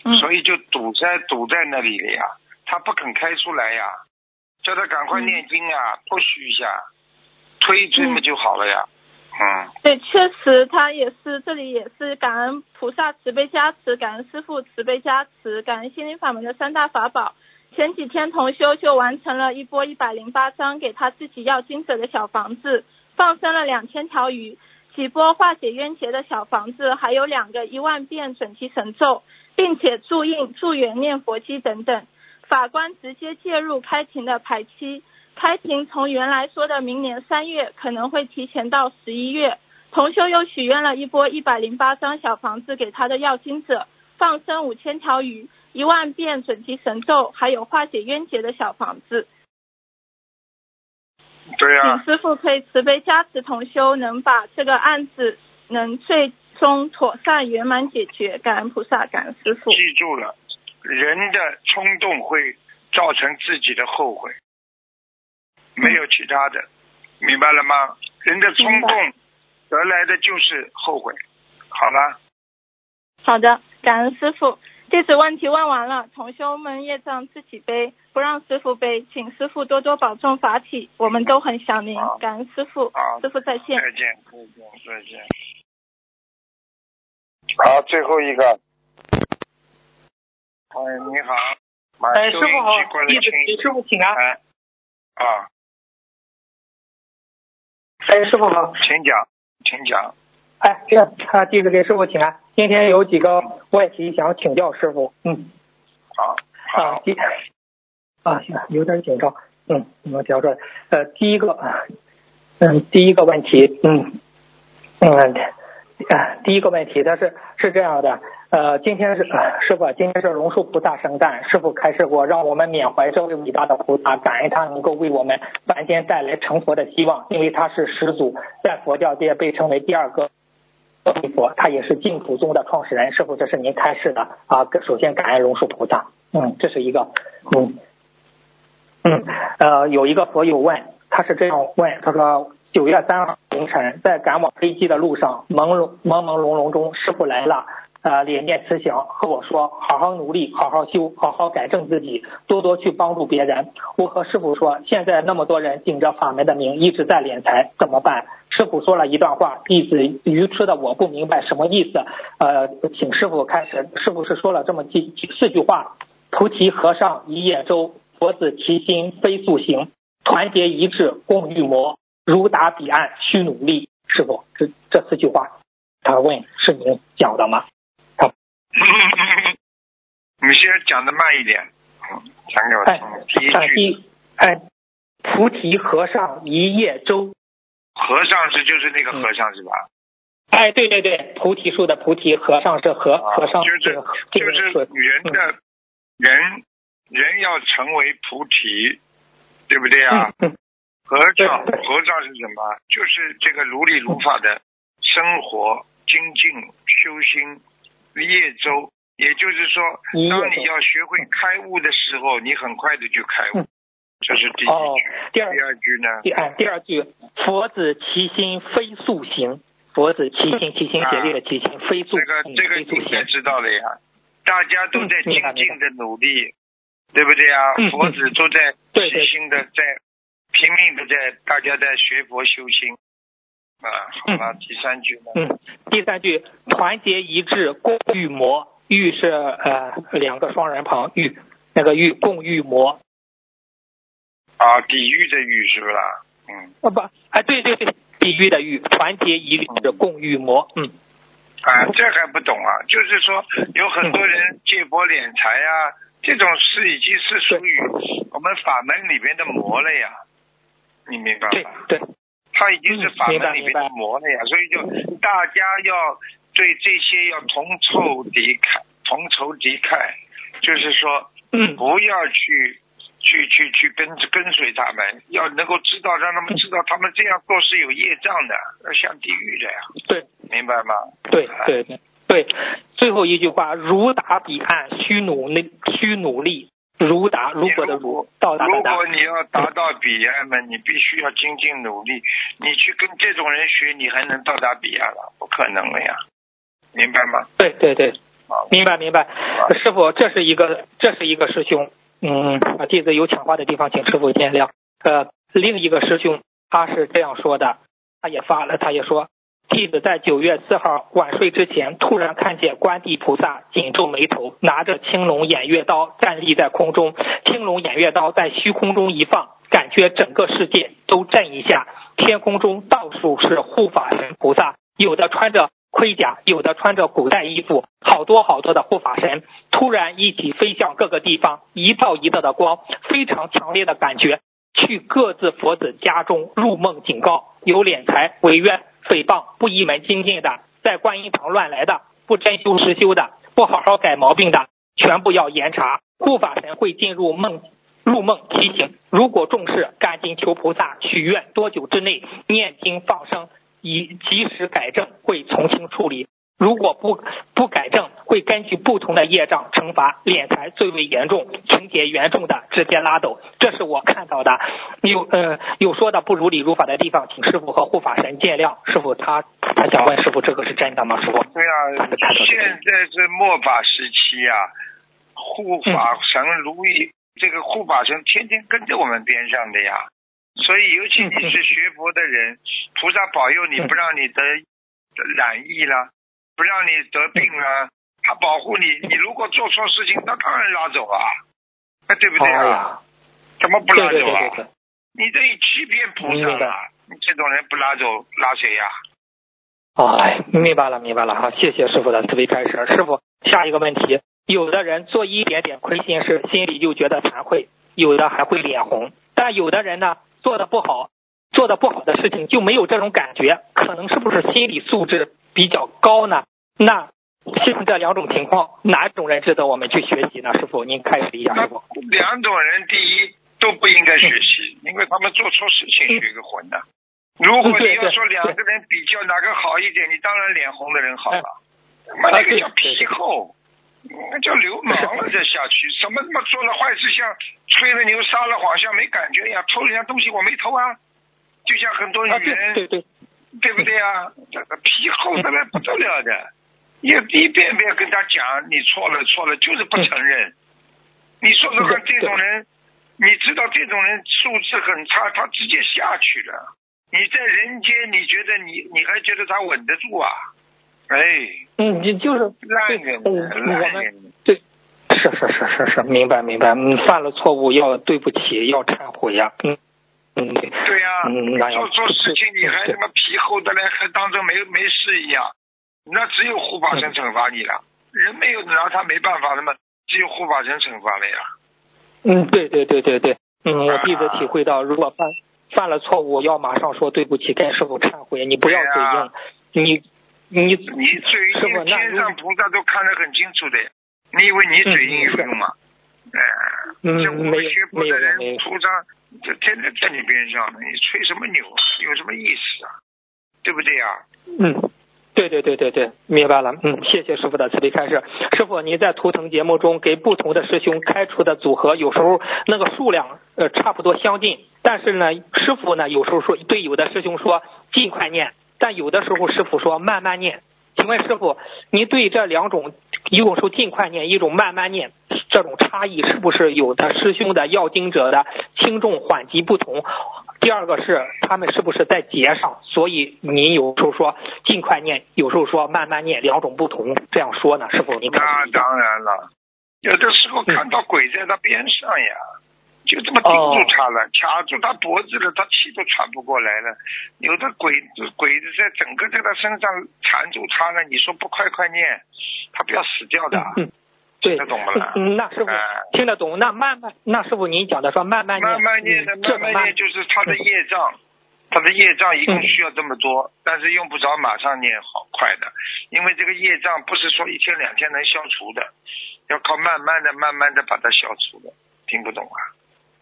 嗯所以就堵在堵在那里了呀。他不肯开出来呀，叫他赶快念经啊，不许一下，推一推嘛就好了呀。嗯，对，确实他也是，这里也是感恩菩萨慈悲加持，感恩师父慈悲加持，感恩心灵法门的三大法宝。前几天同修就完成了一波一百零八张给他自己要金子的小房子，放生了两千条鱼，几波化解冤结的小房子，还有两个一万遍准提神咒，并且注印、助缘念佛机等等。法官直接介入开庭的排期，开庭从原来说的明年三月可能会提前到十一月。同修又许愿了一波一百零八张小房子给他的要经者，放生五千条鱼，一万遍准提神咒，还有化解冤结的小房子。对呀、请师傅可以慈悲加持同修，能把这个案子能最终妥善圆满解决。感恩菩萨，感恩师傅。记住了，人的冲动会造成自己的后悔，没有其他的，明白了吗？人的冲动得来的就是后悔。好了，好的，感恩师傅。弟子问题问完了，同修们业障自己背，不让师傅背，请师傅多多保重法体，我们都很想您，感恩师傅，师傅再见。再见，再见，再见。好，最后一个。哎，你好，哎，师傅好弟子给师傅请安。哎，啊，哎，师傅好。请讲，请讲。哎，这样啊，弟子给师傅请安。今天有几个问题想请教师傅。嗯，好，啊，好，第啊，行，有点紧张。嗯，我调出来。呃，第一个，嗯，第一个问题，嗯，嗯，啊，第一个问题，它是是这样的。呃，今天是师傅，今天是龙树菩萨圣诞，师傅开示过，让我们缅怀这位伟大的菩萨，感恩他能够为我们凡间带来成佛的希望，因为他是始祖，在佛教界被称为第二个佛，他也是净土宗的创始人。师傅，这是您开示的啊，首先感恩龙树菩萨，嗯，这是一个，嗯。嗯，呃，有一个佛友问，他是这样问，他说九月三号凌晨，在赶往飞机的路上，朦胧朦朦胧胧中，师傅来了，呃，脸面慈祥，和我说，好好努力，好好修，好好改正自己，多多去帮助别人。我和师傅说，现在那么多人顶着法门的名一直在敛财，怎么办？师傅说了一段话，弟子愚痴的我不明白什么意思，呃，请师傅开始。师傅是说了这么几几四句话：菩提和尚一叶舟。佛子齐心飞速行，团结一致共御魔，如达彼岸需努力。师傅，这这四句话，他问是您讲的吗？他 [LAUGHS] 你先讲的慢一点，嗯，讲给我哎听。第一啊句，哎，菩提和尚一叶舟。和尚是就是那个和尚是吧？哎，对对对，菩提树的菩提，和尚是和啊和尚，就是就是是人的人人要成为菩提，对不对啊？嗯嗯和尚对对和尚是什么？就是这个如理如法的生活、精进、修心、业周。也就是说，当你要学会开悟的时候，你很快的就开悟嗯。这是第一哦句。，第二第二句呢？第哎第二句，佛子其心非速行，佛子其心齐心协力的齐心飞速，这个嗯这个应该知道了呀，大家都在精进的努力，对不对啊？嗯佛子都在对对细心的在拼命的在大家在学佛修心啊。好了，第三句呢？嗯，第三句，团结一致共御魔，御是呃两个双人旁，御那个御共御魔啊，抵御的御是不是啦？嗯，啊不哎对对对，抵御的御，团结一致共御魔，嗯啊，这还不懂啊？就是说，有很多人借佛敛财啊，这种事已经是属于我们法门里面的魔了呀，你明白对吗？对，他已经是法门里面的魔了呀，所以就大家要对这些要同仇敌忾，同仇敌忾，就是说嗯不要去去去去跟跟随他们，要能够知道，让他们知道他们这样做是有业障的，要下地狱的呀。对，明白吗？对对对对，最后一句话，如达彼岸，需努力，需努力。如达，如果的如，到达的达。如果你要达到彼岸嘛，你必须要精进努力。你去跟这种人学，你还能到达彼岸了？不可能了呀，明白吗？对对对，明白明白。师傅，这是一个，这是一个师兄。嗯，弟子有抢话的地方，请师傅见谅。呃，另一个师兄他是这样说的，他也发了，他也说。弟子在九月四号晚睡之前，突然看见观地菩萨紧皱眉头，拿着青龙偃月刀站立在空中。青龙偃月刀在虚空中一放，感觉整个世界都震一下。天空中到处是护法神菩萨，有的穿着盔甲，有的穿着古代衣服，好多好多的护法神突然一起飞向各个地方，一道一道的光，非常强烈的感觉。去各自佛子家中入梦警告，有敛财为愿。诽谤不一门精进的，在观音堂乱来的，不真修实修的，不好好改毛病的，全部要严查。护法神会进入梦入梦提醒，如果重视，赶紧求菩萨许愿，多久之内念经放生，以及时改正，会从轻处理。如果不不改正，会根据不同的业障惩罚。敛财最为严重，情节严重的直接拉走。这是我看到的。有呃有说的不如理如法的地方，请师傅和护法神见谅。师傅他他想问师傅，这个是真的吗？师傅？对啊，现在是末法时期啊，护法神如意，这个护法神天天跟着我们边上的呀。所以尤其你是学佛的人，菩萨保佑你不让你得染疫了。不让你得病啊，他保护你。你如果做错事情，他当然拉走啊，那对不对啊？怎么不拉走啊？你这一欺骗菩萨啊！你这种人不拉走，拉谁呀？哎，明白了，明白了哈。谢谢师傅的慈悲开示。师傅，下一个问题，有的人做一点点亏心事，心里就觉得惭愧，有的还会脸红。但有的人呢，做的不好，做的不好的事情就没有这种感觉，可能是不是心理素质比较高呢？那像这两种情况，哪种人值得我们去学习呢？师傅，您开始一下。师傅，两种人，第一都不应该学习，因为他们做错事情学个混的。如果你要说两个人比较哪个好一点，你当然脸红的人好了。妈，那个叫皮厚，那叫流氓了。[LAUGHS] 这下去，什么他妈做了坏事，像吹了牛、撒了谎，像没感觉一样，偷人家东西我没偷啊。就像很多女人，对对，对不对啊？这个皮厚的来不得了的。要一遍遍跟他讲，你错了错了，就是不承认。你说说看，这种人，你知道这种人素质很差，他直接下去了。你在人间，你觉得你你还觉得他稳得住啊？哎，嗯，你就是烂人，烂人。对，是是是是是，明白明白。嗯，犯了错误要对不起，要忏悔呀。嗯嗯，对。对呀，做做事情你还他妈皮厚的嘞，还当成没没事一样。那只有护法神惩罚你了，人没有拿他没办法，那么只有护法神惩罚了呀。嗯，对对对对对，嗯，我弟子体会到，如果犯犯了错误，要马上说对不起，该师傅忏悔，你不要嘴硬，你你你嘴硬，天上菩萨都看得很清楚的，你以为你嘴硬有用吗？嗯，这我们学佛的人，菩萨这天天在你边上，你吹什么牛啊？有什么意思啊？对不对呀？嗯。对对对对对，明白了。嗯，谢谢师傅的慈悲开示。师傅，你在图腾节目中给不同的师兄开出的组合，有时候那个数量呃差不多相近，但是呢，师傅呢有时候说对有的师兄说尽快念，但有的时候师傅说慢慢念。请问师傅，您对这两种一种说尽快念，一种慢慢念，这种差异是不是有的师兄的要经者的轻重缓急不同？第二个是他们是不是在节上？所以您有时候说尽快念，有时候说慢慢念，两种不同，这样说呢？是否您？那当然了，有的时候看到鬼在他边上呀，就这么盯住他了，卡住他脖子了，他气都喘不过来了。有的鬼鬼子在整个在他身上缠住他了，你说不快快念，他不要死掉的。对，听懂不啦？嗯，那师傅听得懂。那慢慢，那师傅您讲的说慢慢念，慢慢念的慢慢念就是他的业障，他的业障一共需要这么多，但是用不着马上念好快的，因为这个业障不是说一天两天能消除的，要靠慢慢的、慢慢的把它消除的。听不懂啊？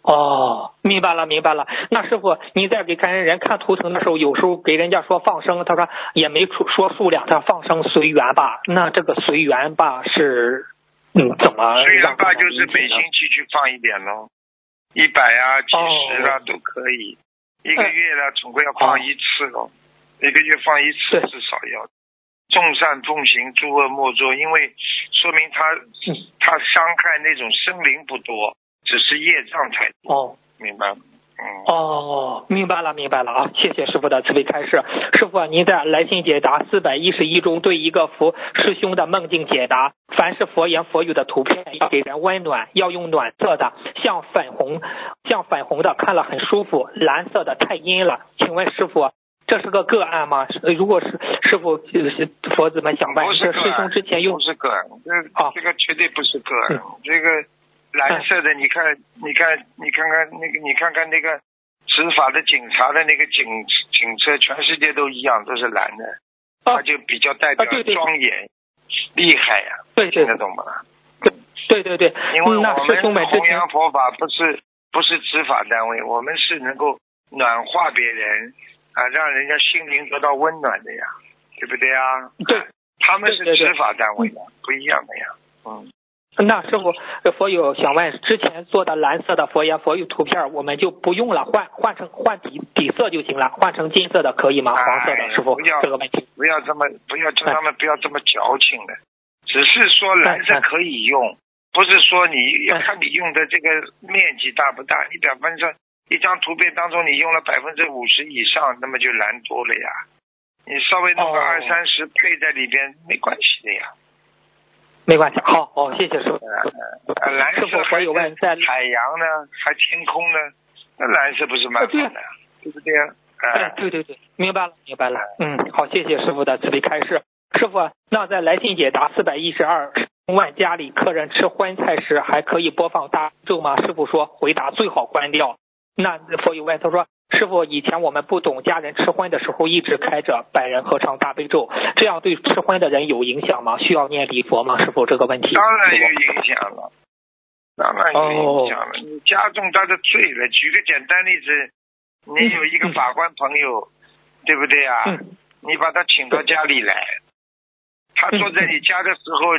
哦，明白了，明白了。那师傅，你在给看人看图腾的时候，有时候给人家说放生，他说也没出说数量，他放生随缘吧。那这个随缘吧是，嗯，怎么？随缘吧就是每星期去放一点喽，一百啊、几十啊、都可以。一个月呢，总归要放一次喽，一个月放一次至少要。众善奉行，诸恶莫作，因为说明他他伤害那种生灵不多。只是业障太多哦，明白嗯哦，明白了，明白了啊！谢谢师傅的慈悲开示。师傅，您在来信解答四百一十一中对一个佛师兄的梦境解答：凡是佛言佛语的图片要给人温暖，要用暖色的，像粉红，像粉红的看了很舒服，蓝色的太阴了。请问师傅，这是个个案吗？如果是师傅佛子们想问，是师兄之前用不是个案，这这个绝对不是个案，这个。蓝色的，你看，你看，你看看那个，你看看那个执法的警察的那个警警车，全世界都一样，都是蓝的，它就比较代表庄严、厉害呀，听得懂吗？对对对，因为我们弘扬佛法不是不是执法单位，我们是能够暖化别人啊，让人家心灵得到温暖的呀，对不对啊？对，他们是执法单位的，不一样的呀，嗯。[LAUGHS] 那师傅，佛友想问，之前做的蓝色的佛爷佛语图片，我们就不用了，换换成换底底色就行了，换成金色的可以吗？黄色的师傅，这个问题。不要这么不要叫他们不要这么矫情的，只是说蓝色可以用，不是说你要看你用的这个面积大不大，你比方说一张图片当中你用了百分之五十以上，那么就蓝多了呀，你稍微弄个二三十配在里边没关系的呀。没关系，好，好，谢谢师傅。蓝色还有问在海洋呢，还天空呢，那蓝色不是蛮好的，对不对？哎，对对对，明白了，明白了。嗯，好，谢谢师傅的慈悲开示。师傅，那在来信解答四百一十二问家里客人吃荤菜时，还可以播放大咒吗？师傅说，回答最好关掉。那佛友问他说。师傅，以前我们不懂，家人吃荤的时候一直开着百人合唱大悲咒，这样对吃荤的人有影响吗？需要念礼佛吗？师傅，这个问题。当然有影响了，当然有影响了，你加重他的罪了。举个简单例子，你有一个法官朋友，对不对啊？你把他请到家里来，他坐在你家的时候，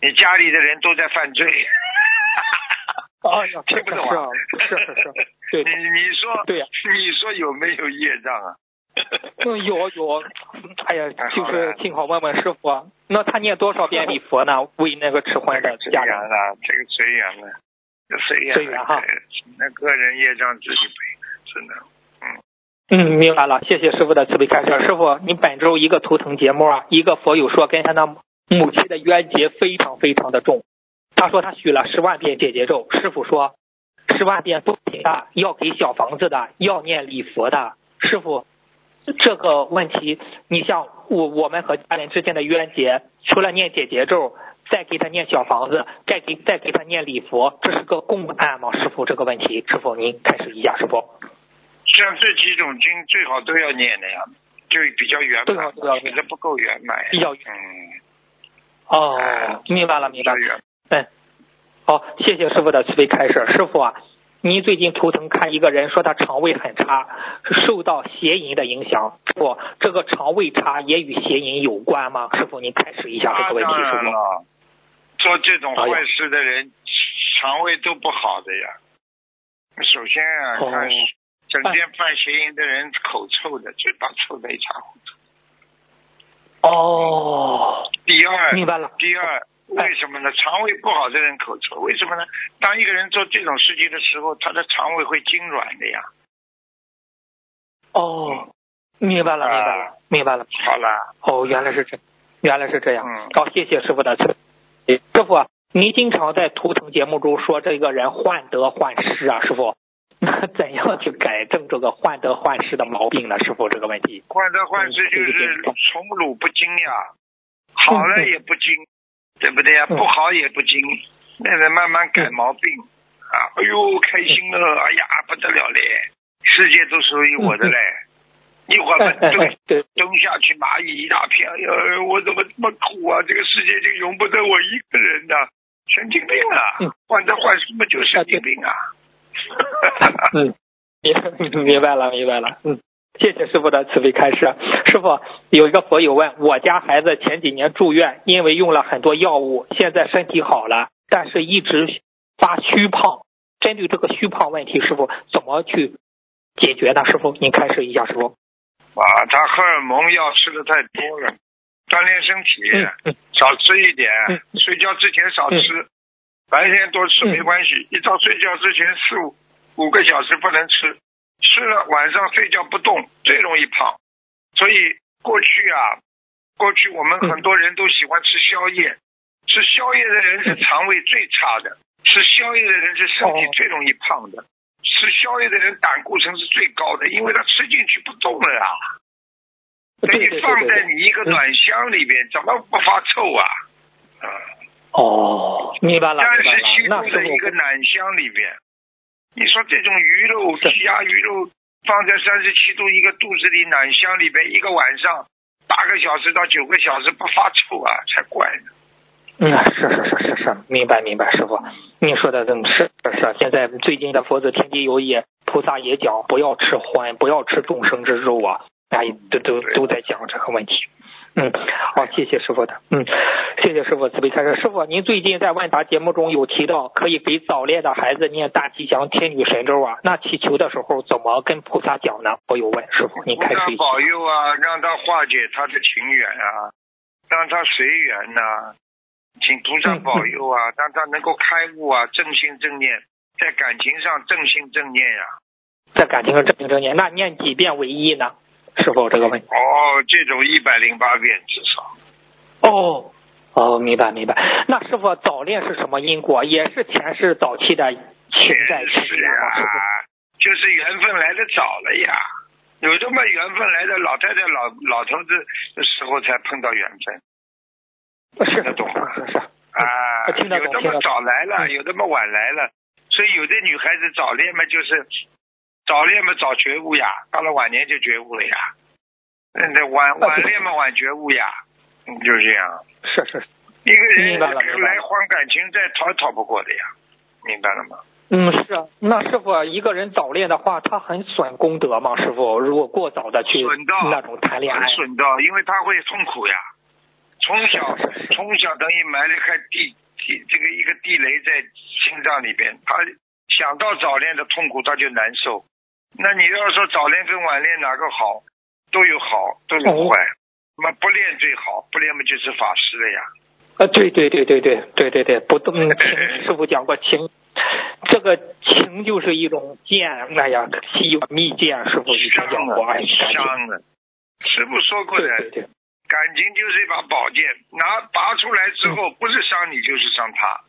你家里的人都在犯罪。哎呀，[LAUGHS] 听不懂啊！是是是，对，你你说对呀？[LAUGHS] 你说有没有业障啊？嗯，有有。[LAUGHS] 哎呀，就是幸好问问师傅，那他念多少遍礼佛呢？为那个吃荤的家人啊，这个随缘了，随缘随缘哈。那个人业障自己背，真的。嗯嗯，明白了，谢谢师傅的慈悲开示。师傅，你本周一个图腾节目啊，一个佛友说跟他的母亲的冤结非常非常的重。他说他许了十万遍解结咒，师傅说十万遍不行的，要给小房子的，要念礼佛的。师傅，这个问题，你像我我们和家人之间的冤结，除了念解结咒，再给他念小房子，再给再给他念礼佛，这是个共案吗？师傅，这个问题，师傅您开始一下，师傅。像这几种经最好都要念的呀，就比较圆满，否则不够圆满。比较圆。哦，明白了，明白了。嗯，好，谢谢师傅的慈悲开示。师傅啊，您最近图腾看一个人说他肠胃很差，受到邪淫的影响。不，这个肠胃差也与邪淫有关吗？师傅，您开始一下这个问题。当然了，做这种坏事的人，肠胃都不好的呀。首先啊，看整天犯邪淫的人口臭的，嘴巴臭的一塌糊涂。哦。第二，明白了。第二。为什么呢？肠胃不好的人口臭，为什么呢？当一个人做这种事情的时候，他的肠胃会痉挛的呀。哦，明白了，明白了，明白了。好了。哦，原来是这，原来是这样。嗯。好，谢谢师傅的师傅，您经常在图腾节目中说这个人患得患失啊，师傅，[LAUGHS] 那怎样去改正这个患得患失的毛病呢？师傅，这个问题。患得患失就是宠辱不惊呀，好了也不惊。对不对呀？不好也不精，那人慢慢改毛病啊！哎呦，开心了，哎呀，不得了嘞！世界都属于我的嘞！一会儿蹲蹲下去，蚂蚁一大片，哎呦，我怎么这么苦啊？这个世界就容不得我一个人的，神经病啊！患得患失嘛，就神经病啊！嗯，[LAUGHS] 明明白了，明白了。嗯，谢谢师傅的慈悲开示。师傅有一个佛友问，我家孩子前几年住院，因为用了很多药物，现在身体好了，但是一直发虚胖。针对这个虚胖问题，师傅怎么去解决呢？师傅您开示一下，师傅。啊，他荷尔蒙药吃的太多了，锻炼身体，少吃一点，睡觉之前少吃，白天多吃没关系，一到睡觉之前四五五个小时不能吃，吃了晚上睡觉不动最容易胖，所以过去啊，过去我们很多人都喜欢吃宵夜，吃宵夜的人是肠胃最差的，吃宵夜的人是身体最容易胖的。吃宵夜的人胆固醇是最高的，因为他吃进去不动了啊。所以放在你一个暖箱里边，怎么不发臭啊？啊。哦，明白了。三十七度的一个暖箱里边，你说这种鱼肉、鸡鸭鱼肉放在三十七度一个肚子里暖箱里边，一个晚上八个小时到九个小时不发臭啊，才怪呢。嗯，是是是是是，明白明白，师傅，你说的真是是是。现在最近的佛子天地有也，菩萨也讲不要吃荤，不要吃众生之肉啊，哎，都都都在讲这个问题。嗯，好，谢谢师傅的，嗯，谢谢师傅慈悲开示。师傅，您最近在万达节目中有提到可以给早恋的孩子念大吉祥天女神咒啊，那祈求的时候怎么跟菩萨讲呢？我有问师傅，您开始。保佑啊，让他化解他的情缘啊，让他随缘呐。请菩萨保佑啊，让他能够开悟啊，正心正念，在感情上正心正念呀，在感情上正心正念，那念几遍为一呢？是否这个问题？哦，这种一百零八遍至少。哦哦，明白明白。那师傅早恋是什么因果？也是前世早期的情债情缘啊，就是缘分来的早了呀。有这么缘分来的老太太、老老头子的时候才碰到缘分。听得懂是是啊，有这么早来了，有这么晚来了，所以有的女孩子早恋嘛，就是早恋嘛早觉悟呀，到了晚年就觉悟了呀。那晚晚恋嘛晚觉悟呀，就是这样。是是，一个人来还感情，再逃也逃不过的呀，明白了吗？嗯，是啊。那师傅，一个人早恋的话，他很损功德吗？师傅，如果过早的去那种谈恋爱，损的，因为他会痛苦呀。从小从小等于埋了一块地地这个一个地雷在心脏里边，他想到早恋的痛苦他就难受。那你要说早恋跟晚恋哪个好？都有好，都有坏。那么不练最好，不练嘛就是法师了呀。啊，对对对对对对对对，不动情。[LAUGHS] 师傅讲过情，这个情就是一种剑，哎呀，一把密剑。师傅以前讲过，哎，伤的。师傅说过的。对对。感情就是一把宝剑，拿拔出来之后，不是伤你就是伤他，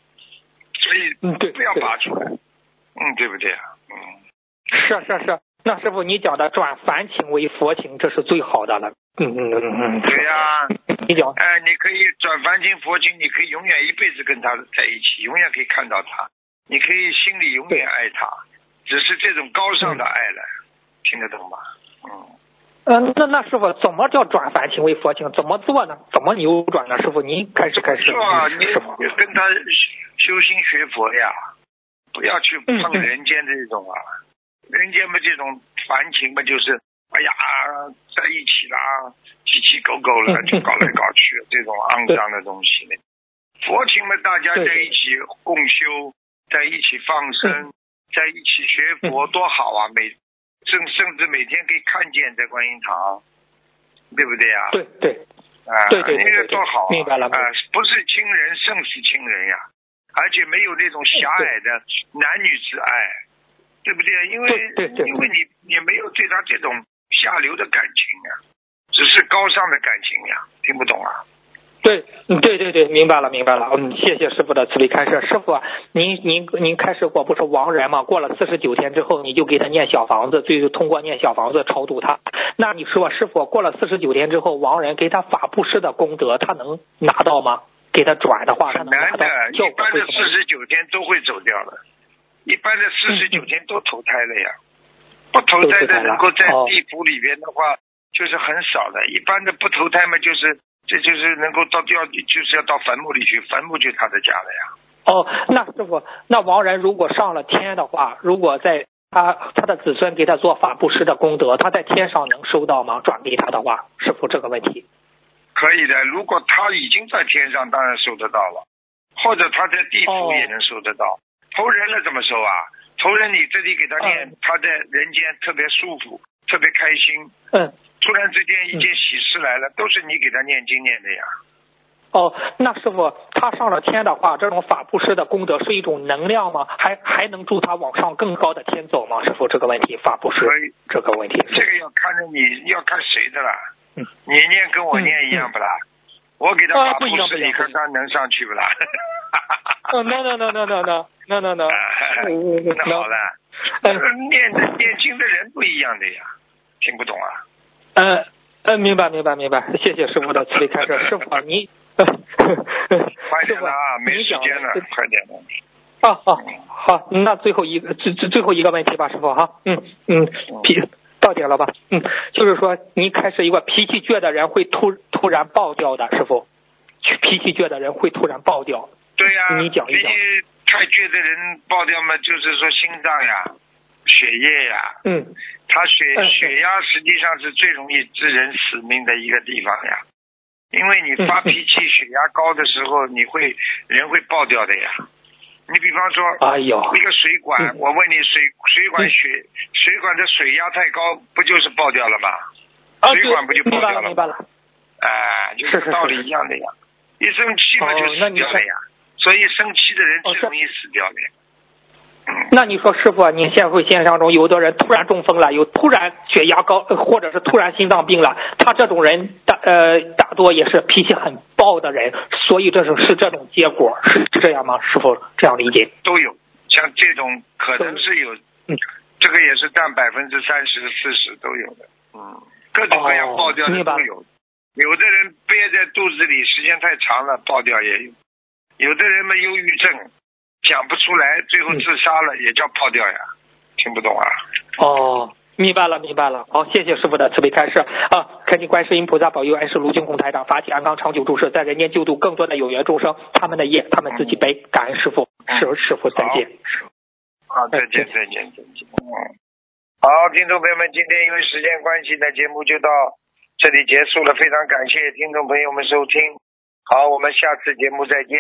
所以不要拔出来，嗯对不对啊？嗯，是是是，那师傅你讲的转凡情为佛情，这是最好的了。嗯嗯嗯嗯，对呀，你讲，哎，你可以转凡情佛情，你可以永远一辈子跟他在一起，永远可以看到他，你可以心里永远爱他，只是这种高尚的爱了，听得懂吗？嗯。嗯，那那师傅怎么叫转凡情为佛情？怎么做呢？怎么扭转呢？师傅，您开始开始。是啊，你跟他修心学佛呀，不要去碰人间这种啊，人间嘛这种凡情嘛就是，哎呀，在一起啦，鸡鸡狗狗了，[LAUGHS] 就搞来搞去，这种肮脏的东西呢。佛情嘛，大家在一起共修，在一起放生，[LAUGHS] 在一起学佛，多好啊！每甚甚至每天可以看见在观音堂，对不对呀？对对，啊，对对那个多好，明白了啊，不是亲人胜似亲人呀，而且没有那种狭隘的男女之爱，对不对？因为因为你你没有对他这种下流的感情啊，只是高尚的感情呀，听不懂啊。对，嗯，对对对，明白了，明白了。嗯，谢谢师傅的慈悲开示。师傅，您您您开示过，不是亡人吗？过了四十九天之后，你就给他念小房子，最后通过念小房子超度他。那你说，师傅过了四十九天之后，亡人给他法布施的功德，他能拿到吗？给他转的话，很难的。一般的四十九天都会走掉了，一般的四十九天都投胎了呀。不投胎的能够在地府里边的话，就是很少的。一般的不投胎嘛，就是。这就是能够到要就是要到坟墓里去，坟墓就是他的家了呀。哦，那师傅，那亡人如果上了天的话，如果在他他的子孙给他做法布施的功德，他在天上能收到吗？转给他的话，师傅这个问题。可以的，如果他已经在天上，当然收得到了，或者他在地府也能收得到。投人了怎么收啊？投人你这里给他念，他在人间特别舒服，特别开心。嗯。突然之间一件喜事来了，都是你给他念经念的呀。哦，那师傅，他上了天的话，这种法布施的功德是一种能量吗？还还能助他往上更高的天走吗？师傅，这个问题法布施这个问题，这个要看着你要看谁的啦。嗯，你念跟我念一样不啦？我给他法布施，你看他能上去不啦？[LAUGHS] 哦，no no no no no no no no no。那好了，念的念经的人不一样的呀，听不懂啊？嗯嗯，明白明白明白，谢谢师傅的慈悲开示。师傅您。快点了啊！没时间了，快点了。啊好，好，那最后一个最最最后一个问题吧，师傅哈，嗯嗯，脾到点了吧？嗯，就是说，您开始一个脾气倔的人会突突然爆掉的，师傅，脾气倔的人会突然爆掉。对呀，你讲一讲。脾气太倔的人爆掉嘛，就是说心脏呀、血液呀，嗯，他血血压实际上是最容易致人死命的一个地方呀。因为你发脾气、血压高的时候，你会人会爆掉的呀。你比方说，哎呦，一个水管，我问你，水水管水水管的水压太高，不就是爆掉了吗？水管不就爆掉了？明白了。哎，就是道理一样的呀。一生气嘛就死掉了呀。所以生气的人最容易死掉的。那你说师傅，你现会现象中有的人突然中风了，有突然血压高，或者是突然心脏病了，他这种人大呃大多也是脾气很暴的人，所以这是是这种结果是这样吗？师傅这样理解？都有，像这种可能是有，嗯，这个也是占百分之三十四十都有的，嗯，各种各样爆掉的都有，有的人憋在肚子里时间太长了爆掉也有，有的人嘛忧郁症。讲不出来，最后自杀了，也叫泡掉呀？听不懂啊？哦，明白了，明白了。好，谢谢师傅的慈悲开示啊！恳请观世音菩萨保佑，恩师卢金红台长法体安康，长久住世，在人间救度更多的有缘众生。他们的业，他们自己背。感恩师傅，师师傅再见。好，再见，再见，再见。嗯，好，听众朋友们，今天因为时间关系呢，节目就到这里结束了。非常感谢听众朋友们收听。好，我们下次节目再见。